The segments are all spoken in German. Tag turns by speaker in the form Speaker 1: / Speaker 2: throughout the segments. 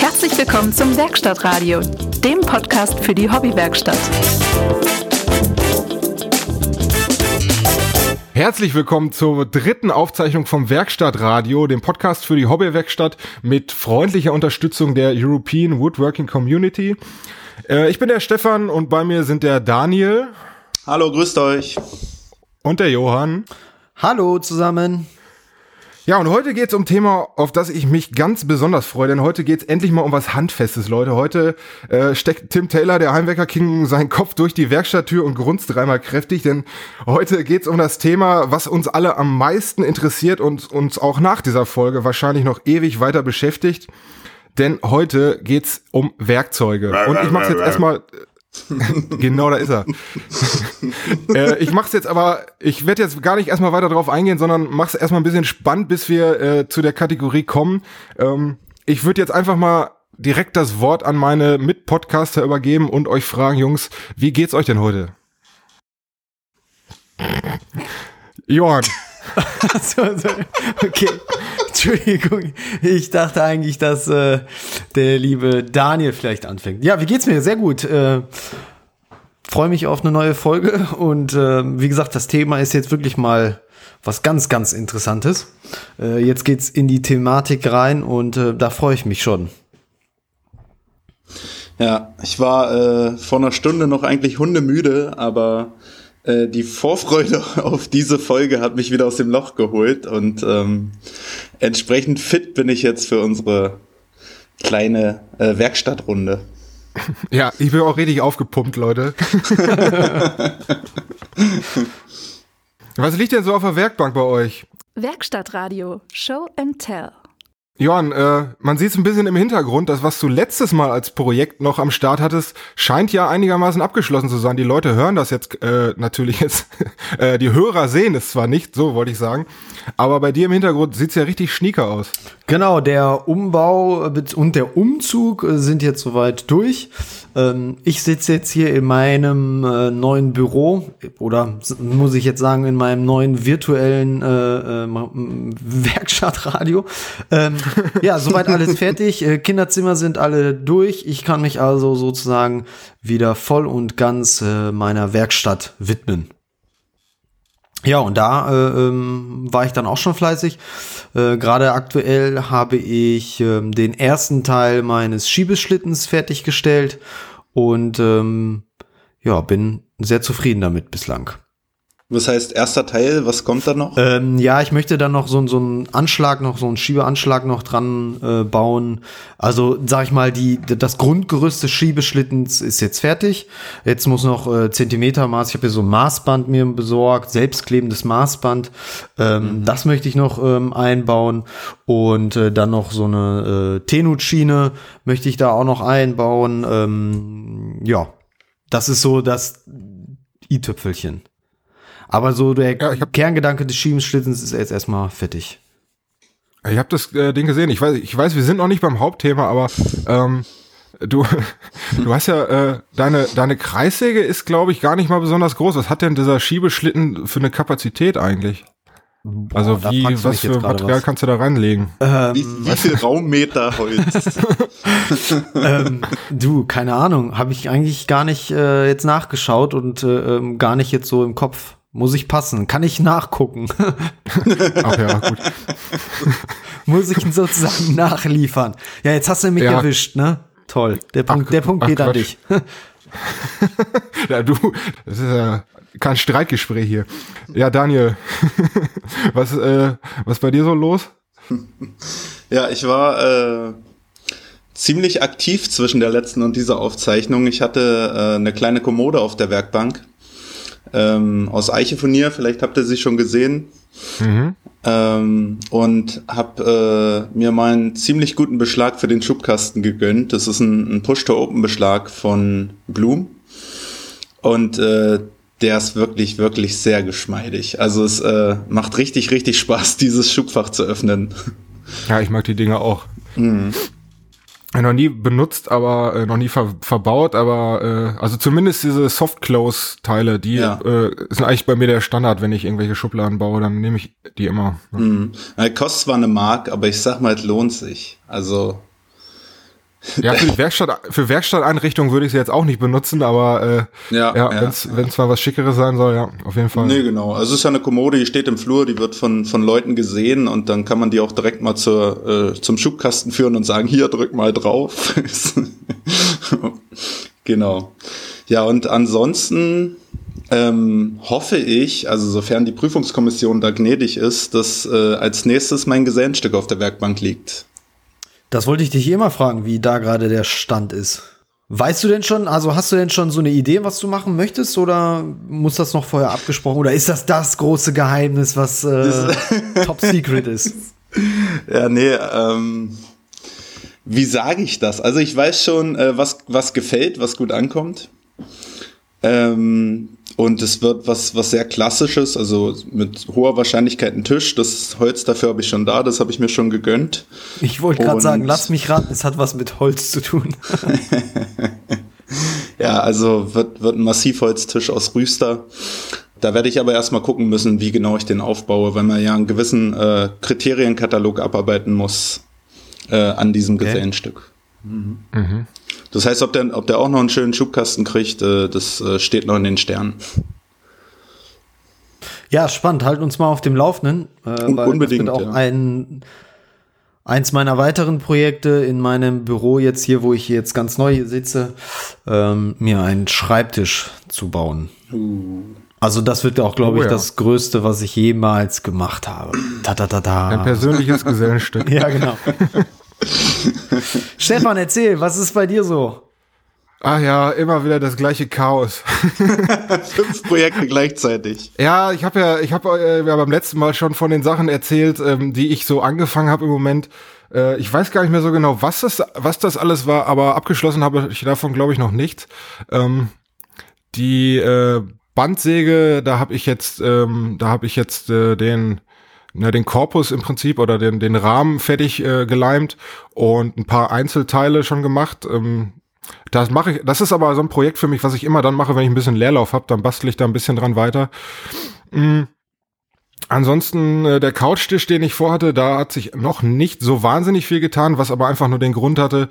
Speaker 1: Herzlich willkommen zum Werkstattradio, dem Podcast für die Hobbywerkstatt.
Speaker 2: Herzlich willkommen zur dritten Aufzeichnung vom Werkstattradio, dem Podcast für die Hobbywerkstatt mit freundlicher Unterstützung der European Woodworking Community. Äh, ich bin der Stefan und bei mir sind der Daniel.
Speaker 3: Hallo, grüßt euch.
Speaker 2: Und der Johann.
Speaker 4: Hallo zusammen.
Speaker 2: Ja, und heute geht's um Thema, auf das ich mich ganz besonders freue, denn heute geht's endlich mal um was Handfestes, Leute. Heute äh, steckt Tim Taylor, der Heimwecker King, seinen Kopf durch die Werkstatttür und grunzt dreimal kräftig, denn heute geht's um das Thema, was uns alle am meisten interessiert und uns auch nach dieser Folge wahrscheinlich noch ewig weiter beschäftigt. Denn heute geht's um Werkzeuge. Und ich mach's jetzt erstmal genau, da ist er. äh, ich mach's jetzt aber, ich werde jetzt gar nicht erstmal weiter drauf eingehen, sondern mach's erstmal ein bisschen spannend, bis wir äh, zu der Kategorie kommen. Ähm, ich würde jetzt einfach mal direkt das Wort an meine Mitpodcaster übergeben und euch fragen, Jungs, wie geht's euch denn heute? Johann.
Speaker 4: so, so, okay. Entschuldigung. Ich dachte eigentlich, dass äh, der liebe Daniel vielleicht anfängt. Ja, wie geht's mir? Sehr gut. Äh, Freue mich auf eine neue Folge und äh, wie gesagt, das Thema ist jetzt wirklich mal was ganz, ganz Interessantes. Äh, jetzt geht's in die Thematik rein und äh, da freue ich mich schon.
Speaker 3: Ja, ich war äh, vor einer Stunde noch eigentlich hundemüde, aber äh, die Vorfreude auf diese Folge hat mich wieder aus dem Loch geholt und ähm, entsprechend fit bin ich jetzt für unsere kleine äh, Werkstattrunde.
Speaker 2: Ja, ich bin auch richtig aufgepumpt, Leute. Was liegt denn so auf der Werkbank bei euch?
Speaker 1: Werkstattradio, Show and Tell.
Speaker 2: Johann, äh, man sieht es ein bisschen im Hintergrund, das, was du letztes Mal als Projekt noch am Start hattest, scheint ja einigermaßen abgeschlossen zu sein. Die Leute hören das jetzt äh, natürlich jetzt, äh, die Hörer sehen es zwar nicht, so wollte ich sagen, aber bei dir im Hintergrund sieht's ja richtig schnieker aus.
Speaker 4: Genau, der Umbau und der Umzug sind jetzt soweit durch. Ähm, ich sitze jetzt hier in meinem äh, neuen Büro oder muss ich jetzt sagen in meinem neuen virtuellen äh, äh, Werkstattradio. Ähm, ja, soweit alles fertig. Äh, Kinderzimmer sind alle durch. Ich kann mich also sozusagen wieder voll und ganz äh, meiner Werkstatt widmen. Ja, und da äh, ähm, war ich dann auch schon fleißig. Äh, Gerade aktuell habe ich ähm, den ersten Teil meines Schiebeschlittens fertiggestellt und ähm, ja, bin sehr zufrieden damit bislang.
Speaker 3: Was heißt erster Teil? Was kommt da noch?
Speaker 4: Ähm, ja, ich möchte dann noch so, so einen Anschlag, noch so einen Schiebeanschlag noch dran äh, bauen. Also sag ich mal, die das Grundgerüst des Schiebeschlittens ist jetzt fertig. Jetzt muss noch äh, Zentimetermaß. Ich habe hier so ein Maßband mir besorgt, selbstklebendes Maßband. Ähm, mhm. Das möchte ich noch ähm, einbauen und äh, dann noch so eine äh, Tenut-Schiene möchte ich da auch noch einbauen. Ähm, ja, das ist so das i-Tüpfelchen. Aber so der ja, Kerngedanke des Schiebenschlittens ist jetzt erstmal fertig.
Speaker 2: Ich habe das äh, Ding gesehen. Ich weiß, ich weiß, wir sind noch nicht beim Hauptthema, aber ähm, du, du hast ja äh, deine deine Kreissäge ist, glaube ich, gar nicht mal besonders groß. Was hat denn dieser Schiebeschlitten für eine Kapazität eigentlich? Boah, also wie, was für Material was. kannst du da reinlegen?
Speaker 3: Ähm, wie, wie viel Raummeter Holz?
Speaker 4: ähm, du, keine Ahnung, habe ich eigentlich gar nicht äh, jetzt nachgeschaut und äh, ähm, gar nicht jetzt so im Kopf. Muss ich passen? Kann ich nachgucken? Ach ja, gut. Muss ich ihn sozusagen nachliefern? Ja, jetzt hast du mich ja. erwischt, ne? Toll. Der Punkt, ach, der Punkt geht an dich.
Speaker 2: ja, du, das ist ja kein Streitgespräch hier. Ja, Daniel, was, äh, was bei dir so los?
Speaker 3: Ja, ich war äh, ziemlich aktiv zwischen der letzten und dieser Aufzeichnung. Ich hatte äh, eine kleine Kommode auf der Werkbank ähm, aus Eichefonier, vielleicht habt ihr sie schon gesehen. Mhm. Ähm, und habe äh, mir mal einen ziemlich guten Beschlag für den Schubkasten gegönnt. Das ist ein, ein Push-to-Open-Beschlag von Bloom. Und äh, der ist wirklich, wirklich sehr geschmeidig. Also es äh, macht richtig, richtig Spaß, dieses Schubfach zu öffnen.
Speaker 2: Ja, ich mag die Dinger auch. Mhm noch nie benutzt, aber äh, noch nie ver verbaut, aber äh, also zumindest diese Soft-Close-Teile, die ja. äh, sind eigentlich bei mir der Standard, wenn ich irgendwelche Schubladen baue, dann nehme ich die immer.
Speaker 3: Ne? Mhm. Ja, kostet zwar eine Mark, aber ich sag mal, es lohnt sich. Also
Speaker 2: Ja, für, Werkstatt, für Werkstatteinrichtungen würde ich sie jetzt auch nicht benutzen, aber äh, ja, ja, ja wenn es mal was Schickeres sein soll, ja, auf jeden Fall.
Speaker 3: Nee, genau. Also es ist ja eine Kommode, die steht im Flur, die wird von, von Leuten gesehen und dann kann man die auch direkt mal zur, äh, zum Schubkasten führen und sagen, hier, drück mal drauf. genau. Ja, und ansonsten ähm, hoffe ich, also sofern die Prüfungskommission da gnädig ist, dass äh, als nächstes mein Gesellenstück auf der Werkbank liegt.
Speaker 4: Das wollte ich dich immer eh fragen, wie da gerade der Stand ist. Weißt du denn schon, also hast du denn schon so eine Idee, was du machen möchtest, oder muss das noch vorher abgesprochen, oder ist das das große Geheimnis, was äh, top secret ist?
Speaker 3: Ja, nee, ähm, wie sage ich das? Also ich weiß schon, äh, was, was gefällt, was gut ankommt. Ähm, und es wird was, was sehr klassisches, also mit hoher Wahrscheinlichkeit ein Tisch. Das Holz dafür habe ich schon da, das habe ich mir schon gegönnt.
Speaker 4: Ich wollte gerade sagen, lass mich raten, es hat was mit Holz zu tun.
Speaker 3: ja, also wird, wird ein Massivholztisch aus Rüster. Da werde ich aber erstmal gucken müssen, wie genau ich den aufbaue, weil man ja einen gewissen äh, Kriterienkatalog abarbeiten muss äh, an diesem okay. Gesellenstück. Mhm. Mhm. Das heißt, ob der, ob der auch noch einen schönen Schubkasten kriegt, äh, das äh, steht noch in den Sternen.
Speaker 4: Ja, spannend. Halt uns mal auf dem Laufenden.
Speaker 3: Äh, weil Unbedingt.
Speaker 4: Das wird auch ja. ein, eins meiner weiteren Projekte in meinem Büro jetzt hier, wo ich jetzt ganz neu sitze, ähm, mir einen Schreibtisch zu bauen. Uh. Also das wird auch, glaube oh, ich, ja. das Größte, was ich jemals gemacht habe. Ta -ta -ta -ta.
Speaker 2: Ein persönliches Gesellenstück.
Speaker 4: ja, genau. Stefan, erzähl, was ist bei dir so?
Speaker 2: Ah ja, immer wieder das gleiche Chaos.
Speaker 3: Fünf Projekte gleichzeitig.
Speaker 2: Ja, ich habe ja, ich habe äh, ja beim letzten Mal schon von den Sachen erzählt, ähm, die ich so angefangen habe im Moment. Äh, ich weiß gar nicht mehr so genau, was das, was das alles war, aber abgeschlossen habe ich davon, glaube ich, noch nicht. Ähm, die äh, Bandsäge, da habe ich jetzt, ähm, da habe ich jetzt äh, den na, den Korpus im Prinzip oder den, den Rahmen fertig äh, geleimt und ein paar Einzelteile schon gemacht. Ähm, das mache ich, das ist aber so ein Projekt für mich, was ich immer dann mache, wenn ich ein bisschen Leerlauf habe, dann bastel ich da ein bisschen dran weiter. Mhm. Ansonsten äh, der Couchtisch, den ich vorhatte, da hat sich noch nicht so wahnsinnig viel getan, was aber einfach nur den Grund hatte,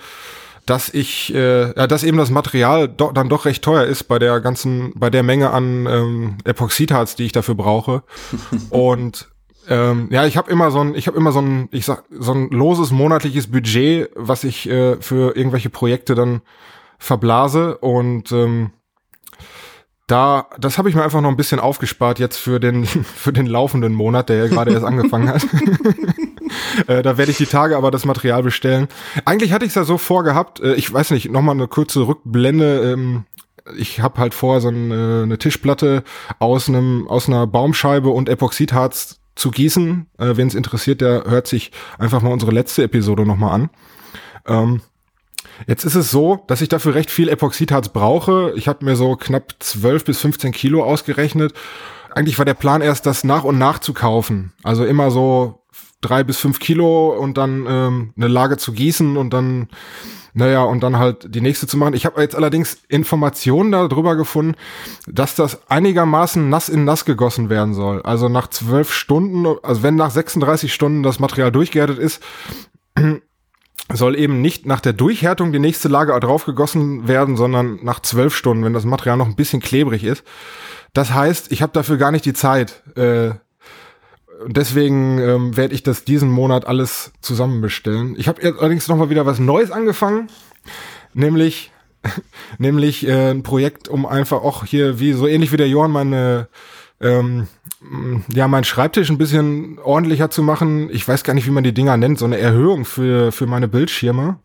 Speaker 2: dass ich, äh, ja, dass eben das Material do, dann doch recht teuer ist bei der ganzen, bei der Menge an ähm, Epoxidharz, die ich dafür brauche. und ähm, ja, ich habe immer so ein, ich habe immer so ein, ich sag, so ein loses monatliches Budget, was ich äh, für irgendwelche Projekte dann verblase und ähm, da, das habe ich mir einfach noch ein bisschen aufgespart jetzt für den für den laufenden Monat, der ja gerade erst angefangen hat. äh, da werde ich die Tage aber das Material bestellen. Eigentlich hatte ich es ja so vorgehabt. Äh, ich weiß nicht, noch mal eine kurze Rückblende. Ähm, ich habe halt vor so eine, eine Tischplatte aus einem aus einer Baumscheibe und Epoxidharz zu gießen. Äh, Wen es interessiert, der hört sich einfach mal unsere letzte Episode nochmal an. Ähm, jetzt ist es so, dass ich dafür recht viel Epoxidharz brauche. Ich habe mir so knapp 12 bis 15 Kilo ausgerechnet. Eigentlich war der Plan erst, das nach und nach zu kaufen. Also immer so drei bis fünf Kilo und dann ähm, eine Lage zu gießen und dann naja, und dann halt die nächste zu machen. Ich habe jetzt allerdings Informationen darüber gefunden, dass das einigermaßen nass in nass gegossen werden soll. Also nach zwölf Stunden, also wenn nach 36 Stunden das Material durchgehärtet ist, soll eben nicht nach der Durchhärtung die nächste Lage drauf gegossen werden, sondern nach zwölf Stunden, wenn das Material noch ein bisschen klebrig ist. Das heißt, ich habe dafür gar nicht die Zeit, äh, deswegen ähm, werde ich das diesen Monat alles zusammenbestellen. Ich habe allerdings noch mal wieder was Neues angefangen, nämlich nämlich äh, ein Projekt, um einfach auch hier wie so ähnlich wie der Johann meine ähm, ja mein Schreibtisch ein bisschen ordentlicher zu machen. Ich weiß gar nicht, wie man die Dinger nennt, so eine Erhöhung für für meine Bildschirme.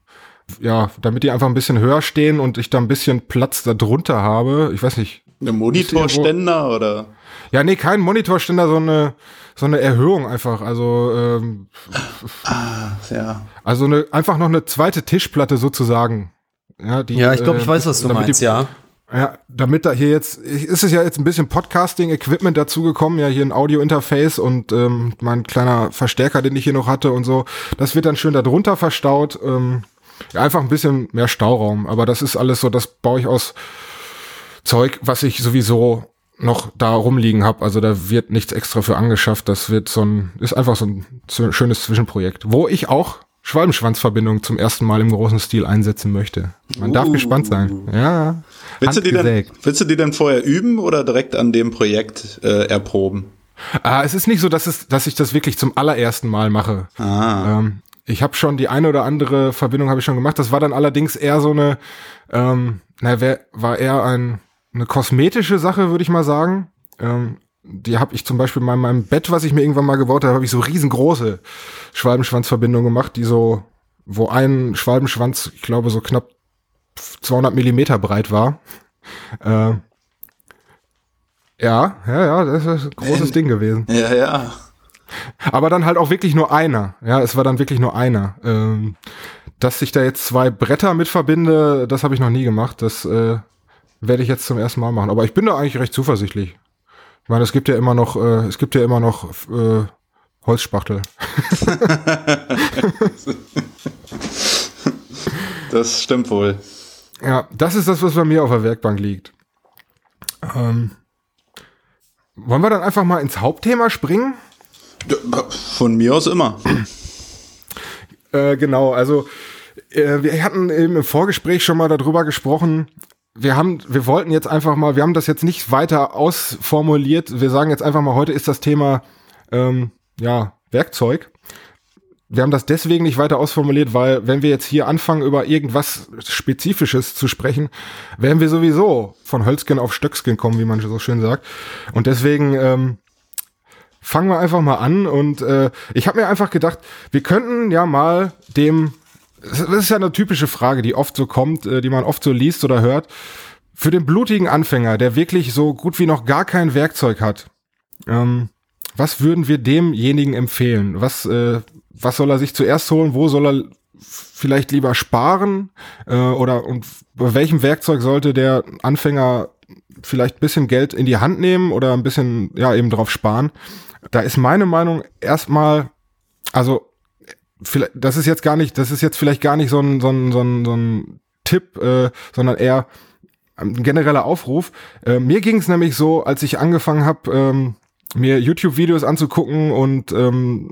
Speaker 2: Ja, damit die einfach ein bisschen höher stehen und ich da ein bisschen Platz darunter habe. Ich weiß nicht.
Speaker 3: Eine Monitorständer oder?
Speaker 2: Ja, nee, kein Monitorständer, so eine, so eine Erhöhung einfach. Also, ähm,
Speaker 3: ah, ja.
Speaker 2: Also eine, einfach noch eine zweite Tischplatte sozusagen. Ja, die,
Speaker 4: ja ich glaube, ich äh, weiß, was du meinst, die, ja.
Speaker 2: Ja, damit da hier jetzt, ist es ja jetzt ein bisschen Podcasting-Equipment dazugekommen, ja, hier ein Audio-Interface und ähm, mein kleiner Verstärker, den ich hier noch hatte und so. Das wird dann schön darunter verstaut. Ähm, ja, einfach ein bisschen mehr Stauraum. Aber das ist alles so, das baue ich aus Zeug, was ich sowieso noch da rumliegen habe. Also da wird nichts extra für angeschafft. Das wird so ein, ist einfach so ein schönes Zwischenprojekt. Wo ich auch Schwalbenschwanzverbindung zum ersten Mal im großen Stil einsetzen möchte. Man darf
Speaker 3: Uh.
Speaker 2: gespannt sein. Ja.
Speaker 3: Willst du, die denn, willst du die denn vorher üben oder direkt an dem Projekt äh, erproben?
Speaker 2: Ah, es ist nicht so, dass, es, dass ich das wirklich zum allerersten Mal mache.
Speaker 3: Ah.
Speaker 2: Ähm, ich habe schon die eine oder andere Verbindung habe ich schon gemacht. Das war dann allerdings eher so eine, ähm, na, wer, war eher ein, eine kosmetische Sache, würde ich mal sagen. Ähm, die habe ich zum Beispiel in meinem, meinem Bett, was ich mir irgendwann mal gebaut habe, habe ich so riesengroße Schwalbenschwanzverbindungen gemacht, die so, wo ein Schwalbenschwanz, ich glaube, so knapp 200 Millimeter breit war. Äh, ja, ja, ja, das ist ein großes Ding gewesen.
Speaker 3: Ja, ja.
Speaker 2: Aber dann halt auch wirklich nur einer. Ja, es war dann wirklich nur einer. Ähm, dass ich da jetzt zwei Bretter mit verbinde, das habe ich noch nie gemacht. Das äh, werde ich jetzt zum ersten Mal machen. Aber ich bin da eigentlich recht zuversichtlich. Ich meine, es gibt ja immer noch, äh, es gibt ja immer noch äh, Holzspachtel.
Speaker 3: Das stimmt wohl.
Speaker 2: Ja, das ist das, was bei mir auf der Werkbank liegt. Ähm, wollen wir dann einfach mal ins Hauptthema springen?
Speaker 3: Von mir aus immer.
Speaker 2: Äh, genau, also äh, wir hatten eben im Vorgespräch schon mal darüber gesprochen. Wir haben, wir wollten jetzt einfach mal, wir haben das jetzt nicht weiter ausformuliert. Wir sagen jetzt einfach mal, heute ist das Thema ähm, ja Werkzeug. Wir haben das deswegen nicht weiter ausformuliert, weil wenn wir jetzt hier anfangen, über irgendwas Spezifisches zu sprechen, werden wir sowieso von Hölzgen auf Stöckskin kommen, wie man so schön sagt. Und deswegen ähm, fangen wir einfach mal an. Und äh, ich habe mir einfach gedacht, wir könnten ja mal dem, das ist ja eine typische Frage, die oft so kommt, äh, die man oft so liest oder hört, für den blutigen Anfänger, der wirklich so gut wie noch gar kein Werkzeug hat, ähm, was würden wir demjenigen empfehlen? Was, äh, was soll er sich zuerst holen? Wo soll er vielleicht lieber sparen? Äh, oder und bei welchem Werkzeug sollte der Anfänger vielleicht ein bisschen Geld in die Hand nehmen oder ein bisschen, ja, eben drauf sparen? Da ist meine Meinung erstmal, also, vielleicht, das ist jetzt gar nicht, das ist jetzt vielleicht gar nicht so ein, so ein, so ein, so ein Tipp, äh, sondern eher ein genereller Aufruf. Äh, mir ging es nämlich so, als ich angefangen habe, ähm, mir YouTube-Videos anzugucken und ähm,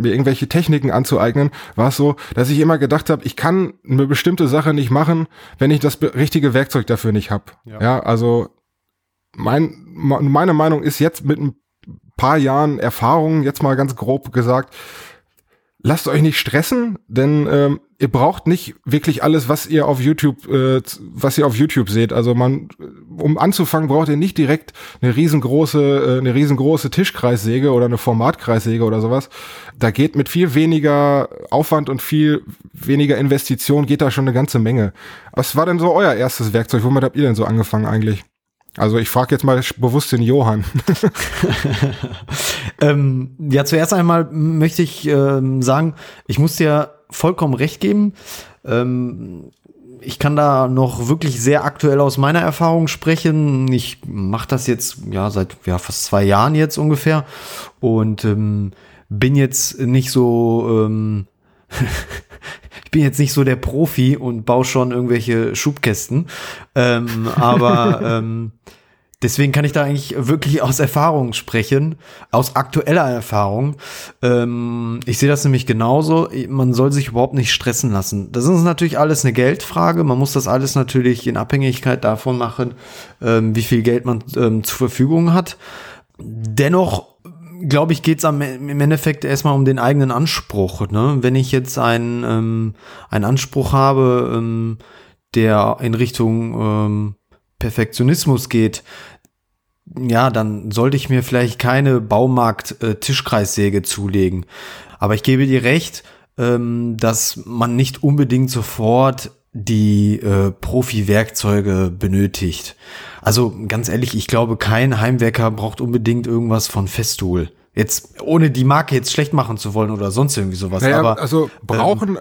Speaker 2: mir irgendwelche Techniken anzueignen, war es so, dass ich immer gedacht habe, ich kann eine bestimmte Sache nicht machen, wenn ich das richtige Werkzeug dafür nicht habe. Ja.
Speaker 4: Ja.
Speaker 2: also mein, me- meine Meinung ist jetzt mit ein paar Jahren Erfahrung, jetzt mal ganz grob gesagt, lasst euch nicht stressen, denn ähm, ihr braucht nicht wirklich alles, was ihr auf YouTube, äh, was ihr auf YouTube seht. Also man, um anzufangen, braucht ihr nicht direkt eine riesengroße, äh, eine riesengroße Tischkreissäge oder eine Formatkreissäge oder sowas. Da geht mit viel weniger Aufwand und viel weniger Investition geht da schon eine ganze Menge. Was war denn so euer erstes Werkzeug? Womit habt ihr denn so angefangen eigentlich? Also ich frage jetzt mal bewusst den Johann.
Speaker 4: Ähm, ja, zuerst einmal möchte ich ähm, sagen, ich muss dir vollkommen recht geben. Ähm, ich kann da noch wirklich sehr aktuell aus meiner Erfahrung sprechen. Ich mache das jetzt ja seit ja, fast zwei Jahren jetzt ungefähr und ähm, bin jetzt nicht so ähm, ich bin jetzt nicht so der Profi und baue schon irgendwelche Schubkästen, ähm, aber ähm, deswegen kann ich da eigentlich wirklich aus Erfahrung sprechen, aus aktueller Erfahrung. Ähm, ich sehe das nämlich genauso. Man soll sich überhaupt nicht stressen lassen. Das ist natürlich alles eine Geldfrage. Man muss das alles natürlich in Abhängigkeit davon machen, ähm, wie viel Geld man ähm, zur Verfügung hat. Dennoch glaube ich, geht's am im Endeffekt erstmal um den eigenen Anspruch. Ne? Wenn ich jetzt einen, ähm, einen Anspruch habe, ähm, der in Richtung ähm, Perfektionismus geht, ja, dann sollte ich mir vielleicht keine Baumarkt-Tischkreissäge zulegen. Aber ich gebe dir recht, ähm, dass man nicht unbedingt sofort die äh, Profi-Werkzeuge benötigt. Also ganz ehrlich, ich glaube, kein Heimwerker braucht unbedingt irgendwas von Festool. Jetzt, ohne die Marke jetzt schlecht machen zu wollen oder sonst irgendwie sowas.
Speaker 2: Naja,
Speaker 4: aber
Speaker 2: also brauchen,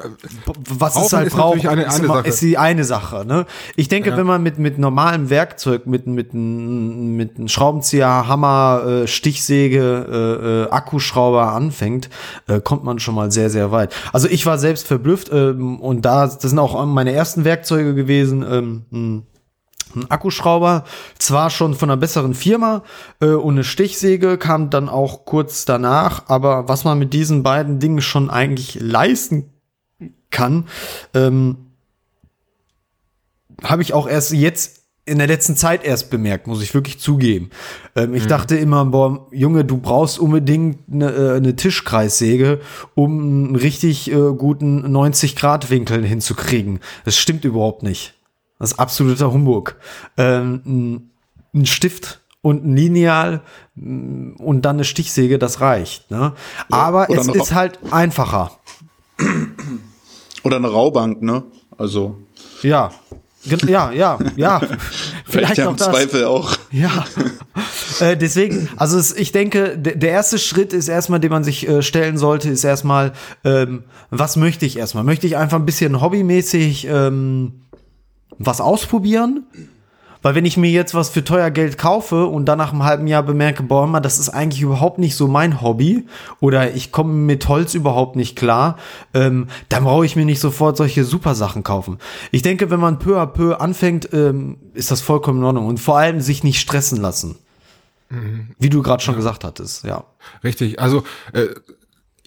Speaker 4: was
Speaker 2: Brauchen
Speaker 4: halt
Speaker 2: ist
Speaker 4: braucht,
Speaker 2: natürlich eine-
Speaker 4: ist,
Speaker 2: eine
Speaker 4: immer,
Speaker 2: Sache.
Speaker 4: ist die eine Sache. Ne? Ich denke, wenn man mit, mit normalem Werkzeug, mit, mit, mit einem Schraubenzieher, Hammer, äh, Stichsäge, äh, äh, Akkuschrauber anfängt, äh, kommt man schon mal sehr, sehr weit. Also ich war selbst verblüfft ähm, und da, das sind auch meine ersten Werkzeuge gewesen. Ähm, mh, ein Akkuschrauber, zwar schon von einer besseren Firma äh, und eine Stichsäge kam dann auch kurz danach, aber was man mit diesen beiden Dingen schon eigentlich leisten kann. Ähm, Habe ich auch erst jetzt in der letzten Zeit erst bemerkt, muss ich wirklich zugeben. Ähm, ich mhm. dachte immer, boah, Junge, du brauchst unbedingt eine, äh, eine Tischkreissäge, um einen richtig äh, guten 90-Grad-Winkel hinzukriegen. Das stimmt überhaupt nicht. Das ist absoluter Humbug. Ähm, ein, Stift und ein Lineal mm, und dann eine Stichsäge, das reicht. Ne? Ja, Aber es ist halt einfacher.
Speaker 3: Oder eine Raubank, ne? Also.
Speaker 4: Ja, ja, ja, ja.
Speaker 3: Vielleicht im das. Zweifel auch.
Speaker 4: Ja. Äh, deswegen, also es, ich denke, der erste Schritt ist erstmal, den man sich äh, stellen sollte, ist erstmal, ähm, was möchte ich erstmal? Möchte ich einfach ein bisschen hobbymäßig ähm, was ausprobieren? Weil wenn ich mir jetzt was für teuer Geld kaufe und dann nach einem halben Jahr bemerke, boah, mal, das ist eigentlich überhaupt nicht so mein Hobby oder ich komme mit Holz überhaupt nicht klar, ähm, dann brauche ich mir nicht sofort solche super Sachen kaufen. Ich denke, wenn man peu à peu anfängt, ähm, ist das vollkommen in Ordnung und vor allem sich nicht stressen lassen. Mhm. Wie du gerade schon ja. gesagt hattest, ja.
Speaker 2: Richtig, also äh,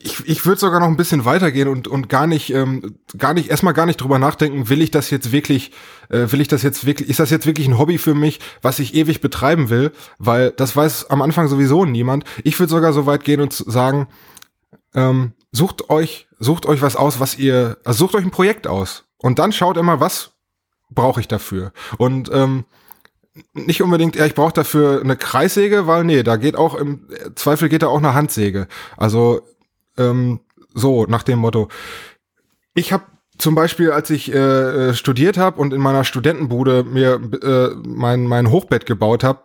Speaker 2: ich, ich würde sogar noch ein bisschen weitergehen und, und gar nicht, ähm, gar nicht, erstmal gar nicht drüber nachdenken, will ich das jetzt wirklich, äh, will ich das jetzt wirklich, ist das jetzt wirklich ein Hobby für mich, was ich ewig betreiben will? Weil das weiß am Anfang sowieso niemand. Ich würde sogar so weit gehen und sagen, ähm, sucht euch, sucht euch was aus, was ihr, also sucht euch ein Projekt aus. Und dann schaut immer, was brauche ich dafür. Und ähm, nicht unbedingt, ja, ich brauche dafür eine Kreissäge, weil nee, da geht auch im Zweifel geht da auch eine Handsäge. Also ähm, so nach dem Motto. Ich habe zum Beispiel, als ich äh, äh studiert habe und in meiner Studentenbude mir äh, mein, mein Hochbett gebaut habe,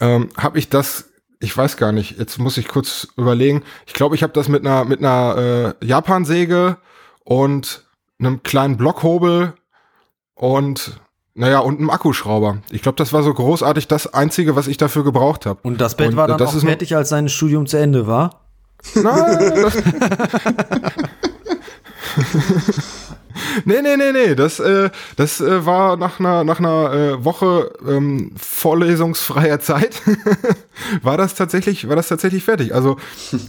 Speaker 2: ähm, habe ich das, ich weiß gar nicht, jetzt muss ich kurz überlegen. Ich glaube, ich habe das mit einer mit einer äh, Japansäge und einem kleinen Blockhobel und naja, und einem Akkuschrauber. Ich glaube, das war so großartig das Einzige, was ich dafür gebraucht habe.
Speaker 4: Und das Bett und, war dann auch fertig, als sein Studium zu Ende war?
Speaker 2: Nein, nee, nee, nee, nee. Das, äh, das äh, war nach einer, nach einer äh, Woche ähm, vorlesungsfreier Zeit, war das tatsächlich, war das tatsächlich fertig. Also,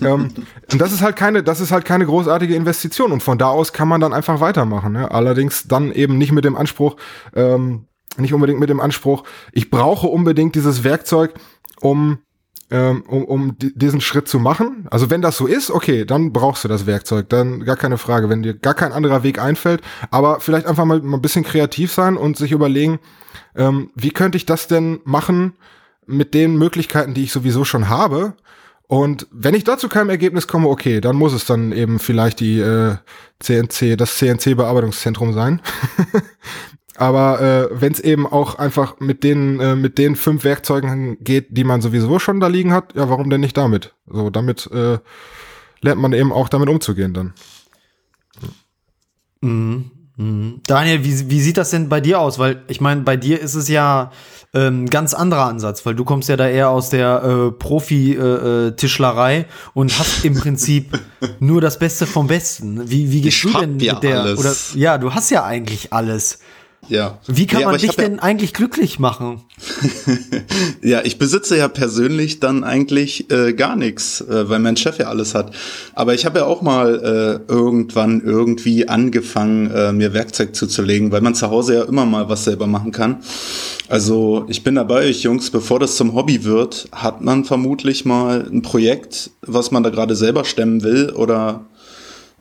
Speaker 2: ähm, und das ist halt keine, das ist halt keine großartige Investition. Und von da aus kann man dann einfach weitermachen. Ne? Allerdings dann eben nicht mit dem Anspruch, ähm, nicht unbedingt mit dem Anspruch, ich brauche unbedingt dieses Werkzeug, um ähm, um, um diesen Schritt zu machen. Also wenn das so ist, okay, dann brauchst du das Werkzeug, dann gar keine Frage, wenn dir gar kein anderer Weg einfällt, aber vielleicht einfach mal, mal ein bisschen kreativ sein und sich überlegen, ähm, wie könnte ich das denn machen mit den Möglichkeiten, die ich sowieso schon habe. Und wenn ich dazu keinem Ergebnis komme, okay, dann muss es dann eben vielleicht die äh, CNC, das CNC-Bearbeitungszentrum sein. Aber äh, wenn es eben auch einfach mit den äh, mit den fünf Werkzeugen geht, die man sowieso schon da liegen hat, ja, warum denn nicht damit? So, damit äh, lernt man eben auch damit umzugehen dann.
Speaker 4: Mhm. Mhm. Daniel, wie, wie sieht das denn bei dir aus? Weil ich meine, bei dir ist es ja ähm, ganz anderer Ansatz, weil du kommst ja da eher aus der äh, Profi-Tischlerei äh, äh und hast im Prinzip nur das Beste vom Besten. Wie, wie gehst ich du denn
Speaker 3: ja
Speaker 4: mit der?
Speaker 3: Alles.
Speaker 4: Oder ja, du hast ja eigentlich alles.
Speaker 3: Ja.
Speaker 4: Wie kann
Speaker 3: ja,
Speaker 4: man dich denn ja eigentlich glücklich machen?
Speaker 3: ja, ich besitze ja persönlich dann eigentlich äh, gar nichts, äh, weil mein Chef ja alles hat. Aber ich habe ja auch mal äh, irgendwann irgendwie angefangen, äh, mir Werkzeug zuzulegen, weil man zu Hause ja immer mal was selber machen kann. Also ich bin dabei euch Jungs, bevor das zum Hobby wird, hat man vermutlich mal ein Projekt, was man da gerade selber stemmen will oder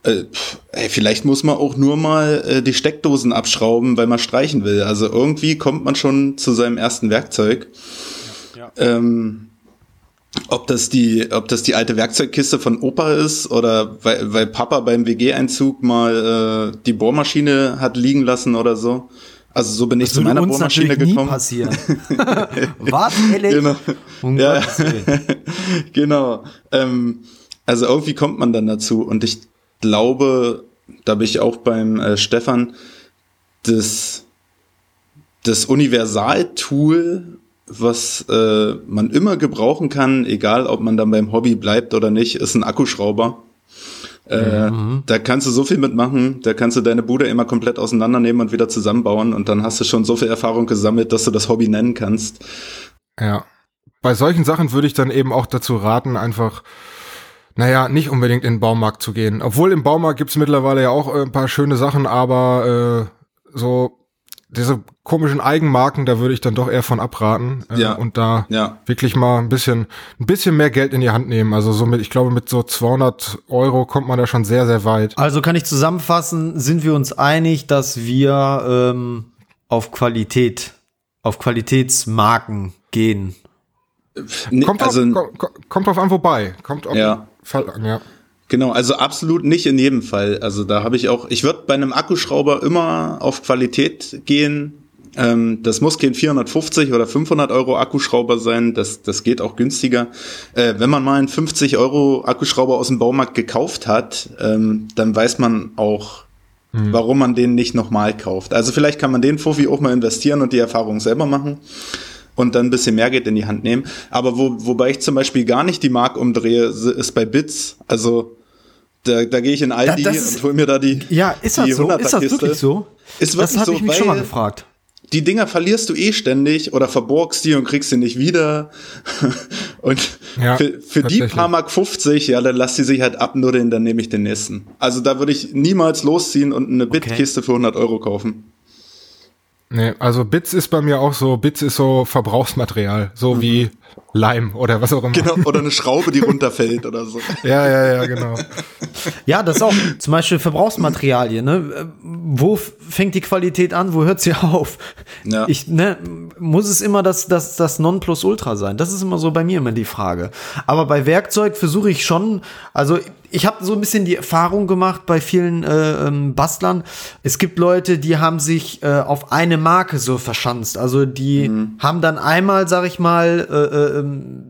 Speaker 3: äh, ey, vielleicht muss man auch nur mal äh, die Steckdosen abschrauben, weil man streichen will. Also irgendwie kommt man schon zu seinem ersten Werkzeug. Ja, ja. Ähm, ob das die, ob das die alte Werkzeugkiste von Opa ist oder weil, weil Papa beim WG-Einzug mal äh, die Bohrmaschine hat liegen lassen oder so. Also so bin das ich zu meiner Bohrmaschine gekommen. Nie
Speaker 4: passieren. Was, ehrlich?
Speaker 3: Genau. Um ja. genau. Ähm, also irgendwie kommt man dann dazu und ich glaube, da bin ich auch beim äh, Stefan, das, das Universaltool, was äh, man immer gebrauchen kann, egal ob man dann beim Hobby bleibt oder nicht, ist ein Akkuschrauber. Äh, mhm. Da kannst du so viel mitmachen, da kannst du deine Bude immer komplett auseinandernehmen und wieder zusammenbauen und dann hast du schon so viel Erfahrung gesammelt, dass du das Hobby nennen kannst.
Speaker 2: Ja. Bei solchen Sachen würde ich dann eben auch dazu raten, einfach naja, nicht unbedingt in den Baumarkt zu gehen. Obwohl im Baumarkt gibt's mittlerweile ja auch äh, ein paar schöne Sachen, aber äh, so diese komischen Eigenmarken, da würde ich dann doch eher von abraten äh,
Speaker 3: Ja.
Speaker 2: und da
Speaker 3: Ja.
Speaker 2: wirklich mal ein bisschen, ein bisschen mehr Geld in die Hand nehmen. Also so mit, ich glaube, mit so 200 Euro kommt man da schon sehr, sehr weit.
Speaker 4: Also kann ich zusammenfassen, sind wir uns einig, dass wir ähm, auf Qualität, auf Qualitätsmarken gehen.
Speaker 3: Nee,
Speaker 2: Kommt,
Speaker 3: also,
Speaker 2: drauf, ko- ko- kommt drauf an, wobei. Kommt auf
Speaker 3: Ja.
Speaker 2: Fall an, ja.
Speaker 3: Genau, also absolut nicht in jedem Fall. Also da habe ich auch, ich würde bei einem Akkuschrauber immer auf Qualität gehen. Ähm, das muss kein 450 oder 500 Euro Akkuschrauber sein, das, das geht auch günstiger. Äh, wenn man mal einen 50 Euro Akkuschrauber aus dem Baumarkt gekauft hat, ähm, dann weiß man auch, warum man den nicht nochmal kauft. Also vielleicht kann man den Fuffi auch mal investieren und die Erfahrung selber machen und dann ein bisschen mehr Geld in die Hand nehmen. Aber wo, wobei ich zum Beispiel gar nicht die Mark umdrehe, ist bei Bits. Also da, da gehe ich in Aldi
Speaker 4: Da- das
Speaker 3: und hol mir da die
Speaker 4: Ja, ist das so? Ist das
Speaker 3: 100er-Kiste.
Speaker 4: wirklich so?
Speaker 3: Ist
Speaker 4: das
Speaker 3: wirklich
Speaker 4: habe
Speaker 3: so,
Speaker 4: ich mich schon mal gefragt.
Speaker 3: Die Dinger verlierst du eh ständig oder verborgst die und kriegst sie nicht wieder. und
Speaker 2: Ja,
Speaker 3: für, für die paar Mark 50, ja, dann lass die sich halt abnuddeln, dann nehme ich den nächsten. Also da würde ich niemals losziehen und eine Bitkiste für 100 Euro kaufen.
Speaker 2: Nee, also Bits ist bei mir auch so, Bits ist so Verbrauchsmaterial, so wie Leim oder was auch immer.
Speaker 3: Mhm. Genau, oder eine Schraube, die runterfällt oder so.
Speaker 2: Ja, ja, ja, genau.
Speaker 4: Ja, das ist auch zum Beispiel Verbrauchsmaterialien. Ne? Wo fängt die Qualität an? Wo hört sie auf?
Speaker 3: Ja.
Speaker 4: Ich, ne, muss es immer das, das, das Nonplusultra sein? Das ist immer so bei mir immer die Frage. Aber bei Werkzeug versuche ich schon, also ich habe so ein bisschen die Erfahrung gemacht bei vielen äh, ähm, Bastlern. Es gibt Leute, die haben sich äh, auf eine Marke so verschanzt. Also die haben dann einmal, sag ich mal, äh, äh, ähm,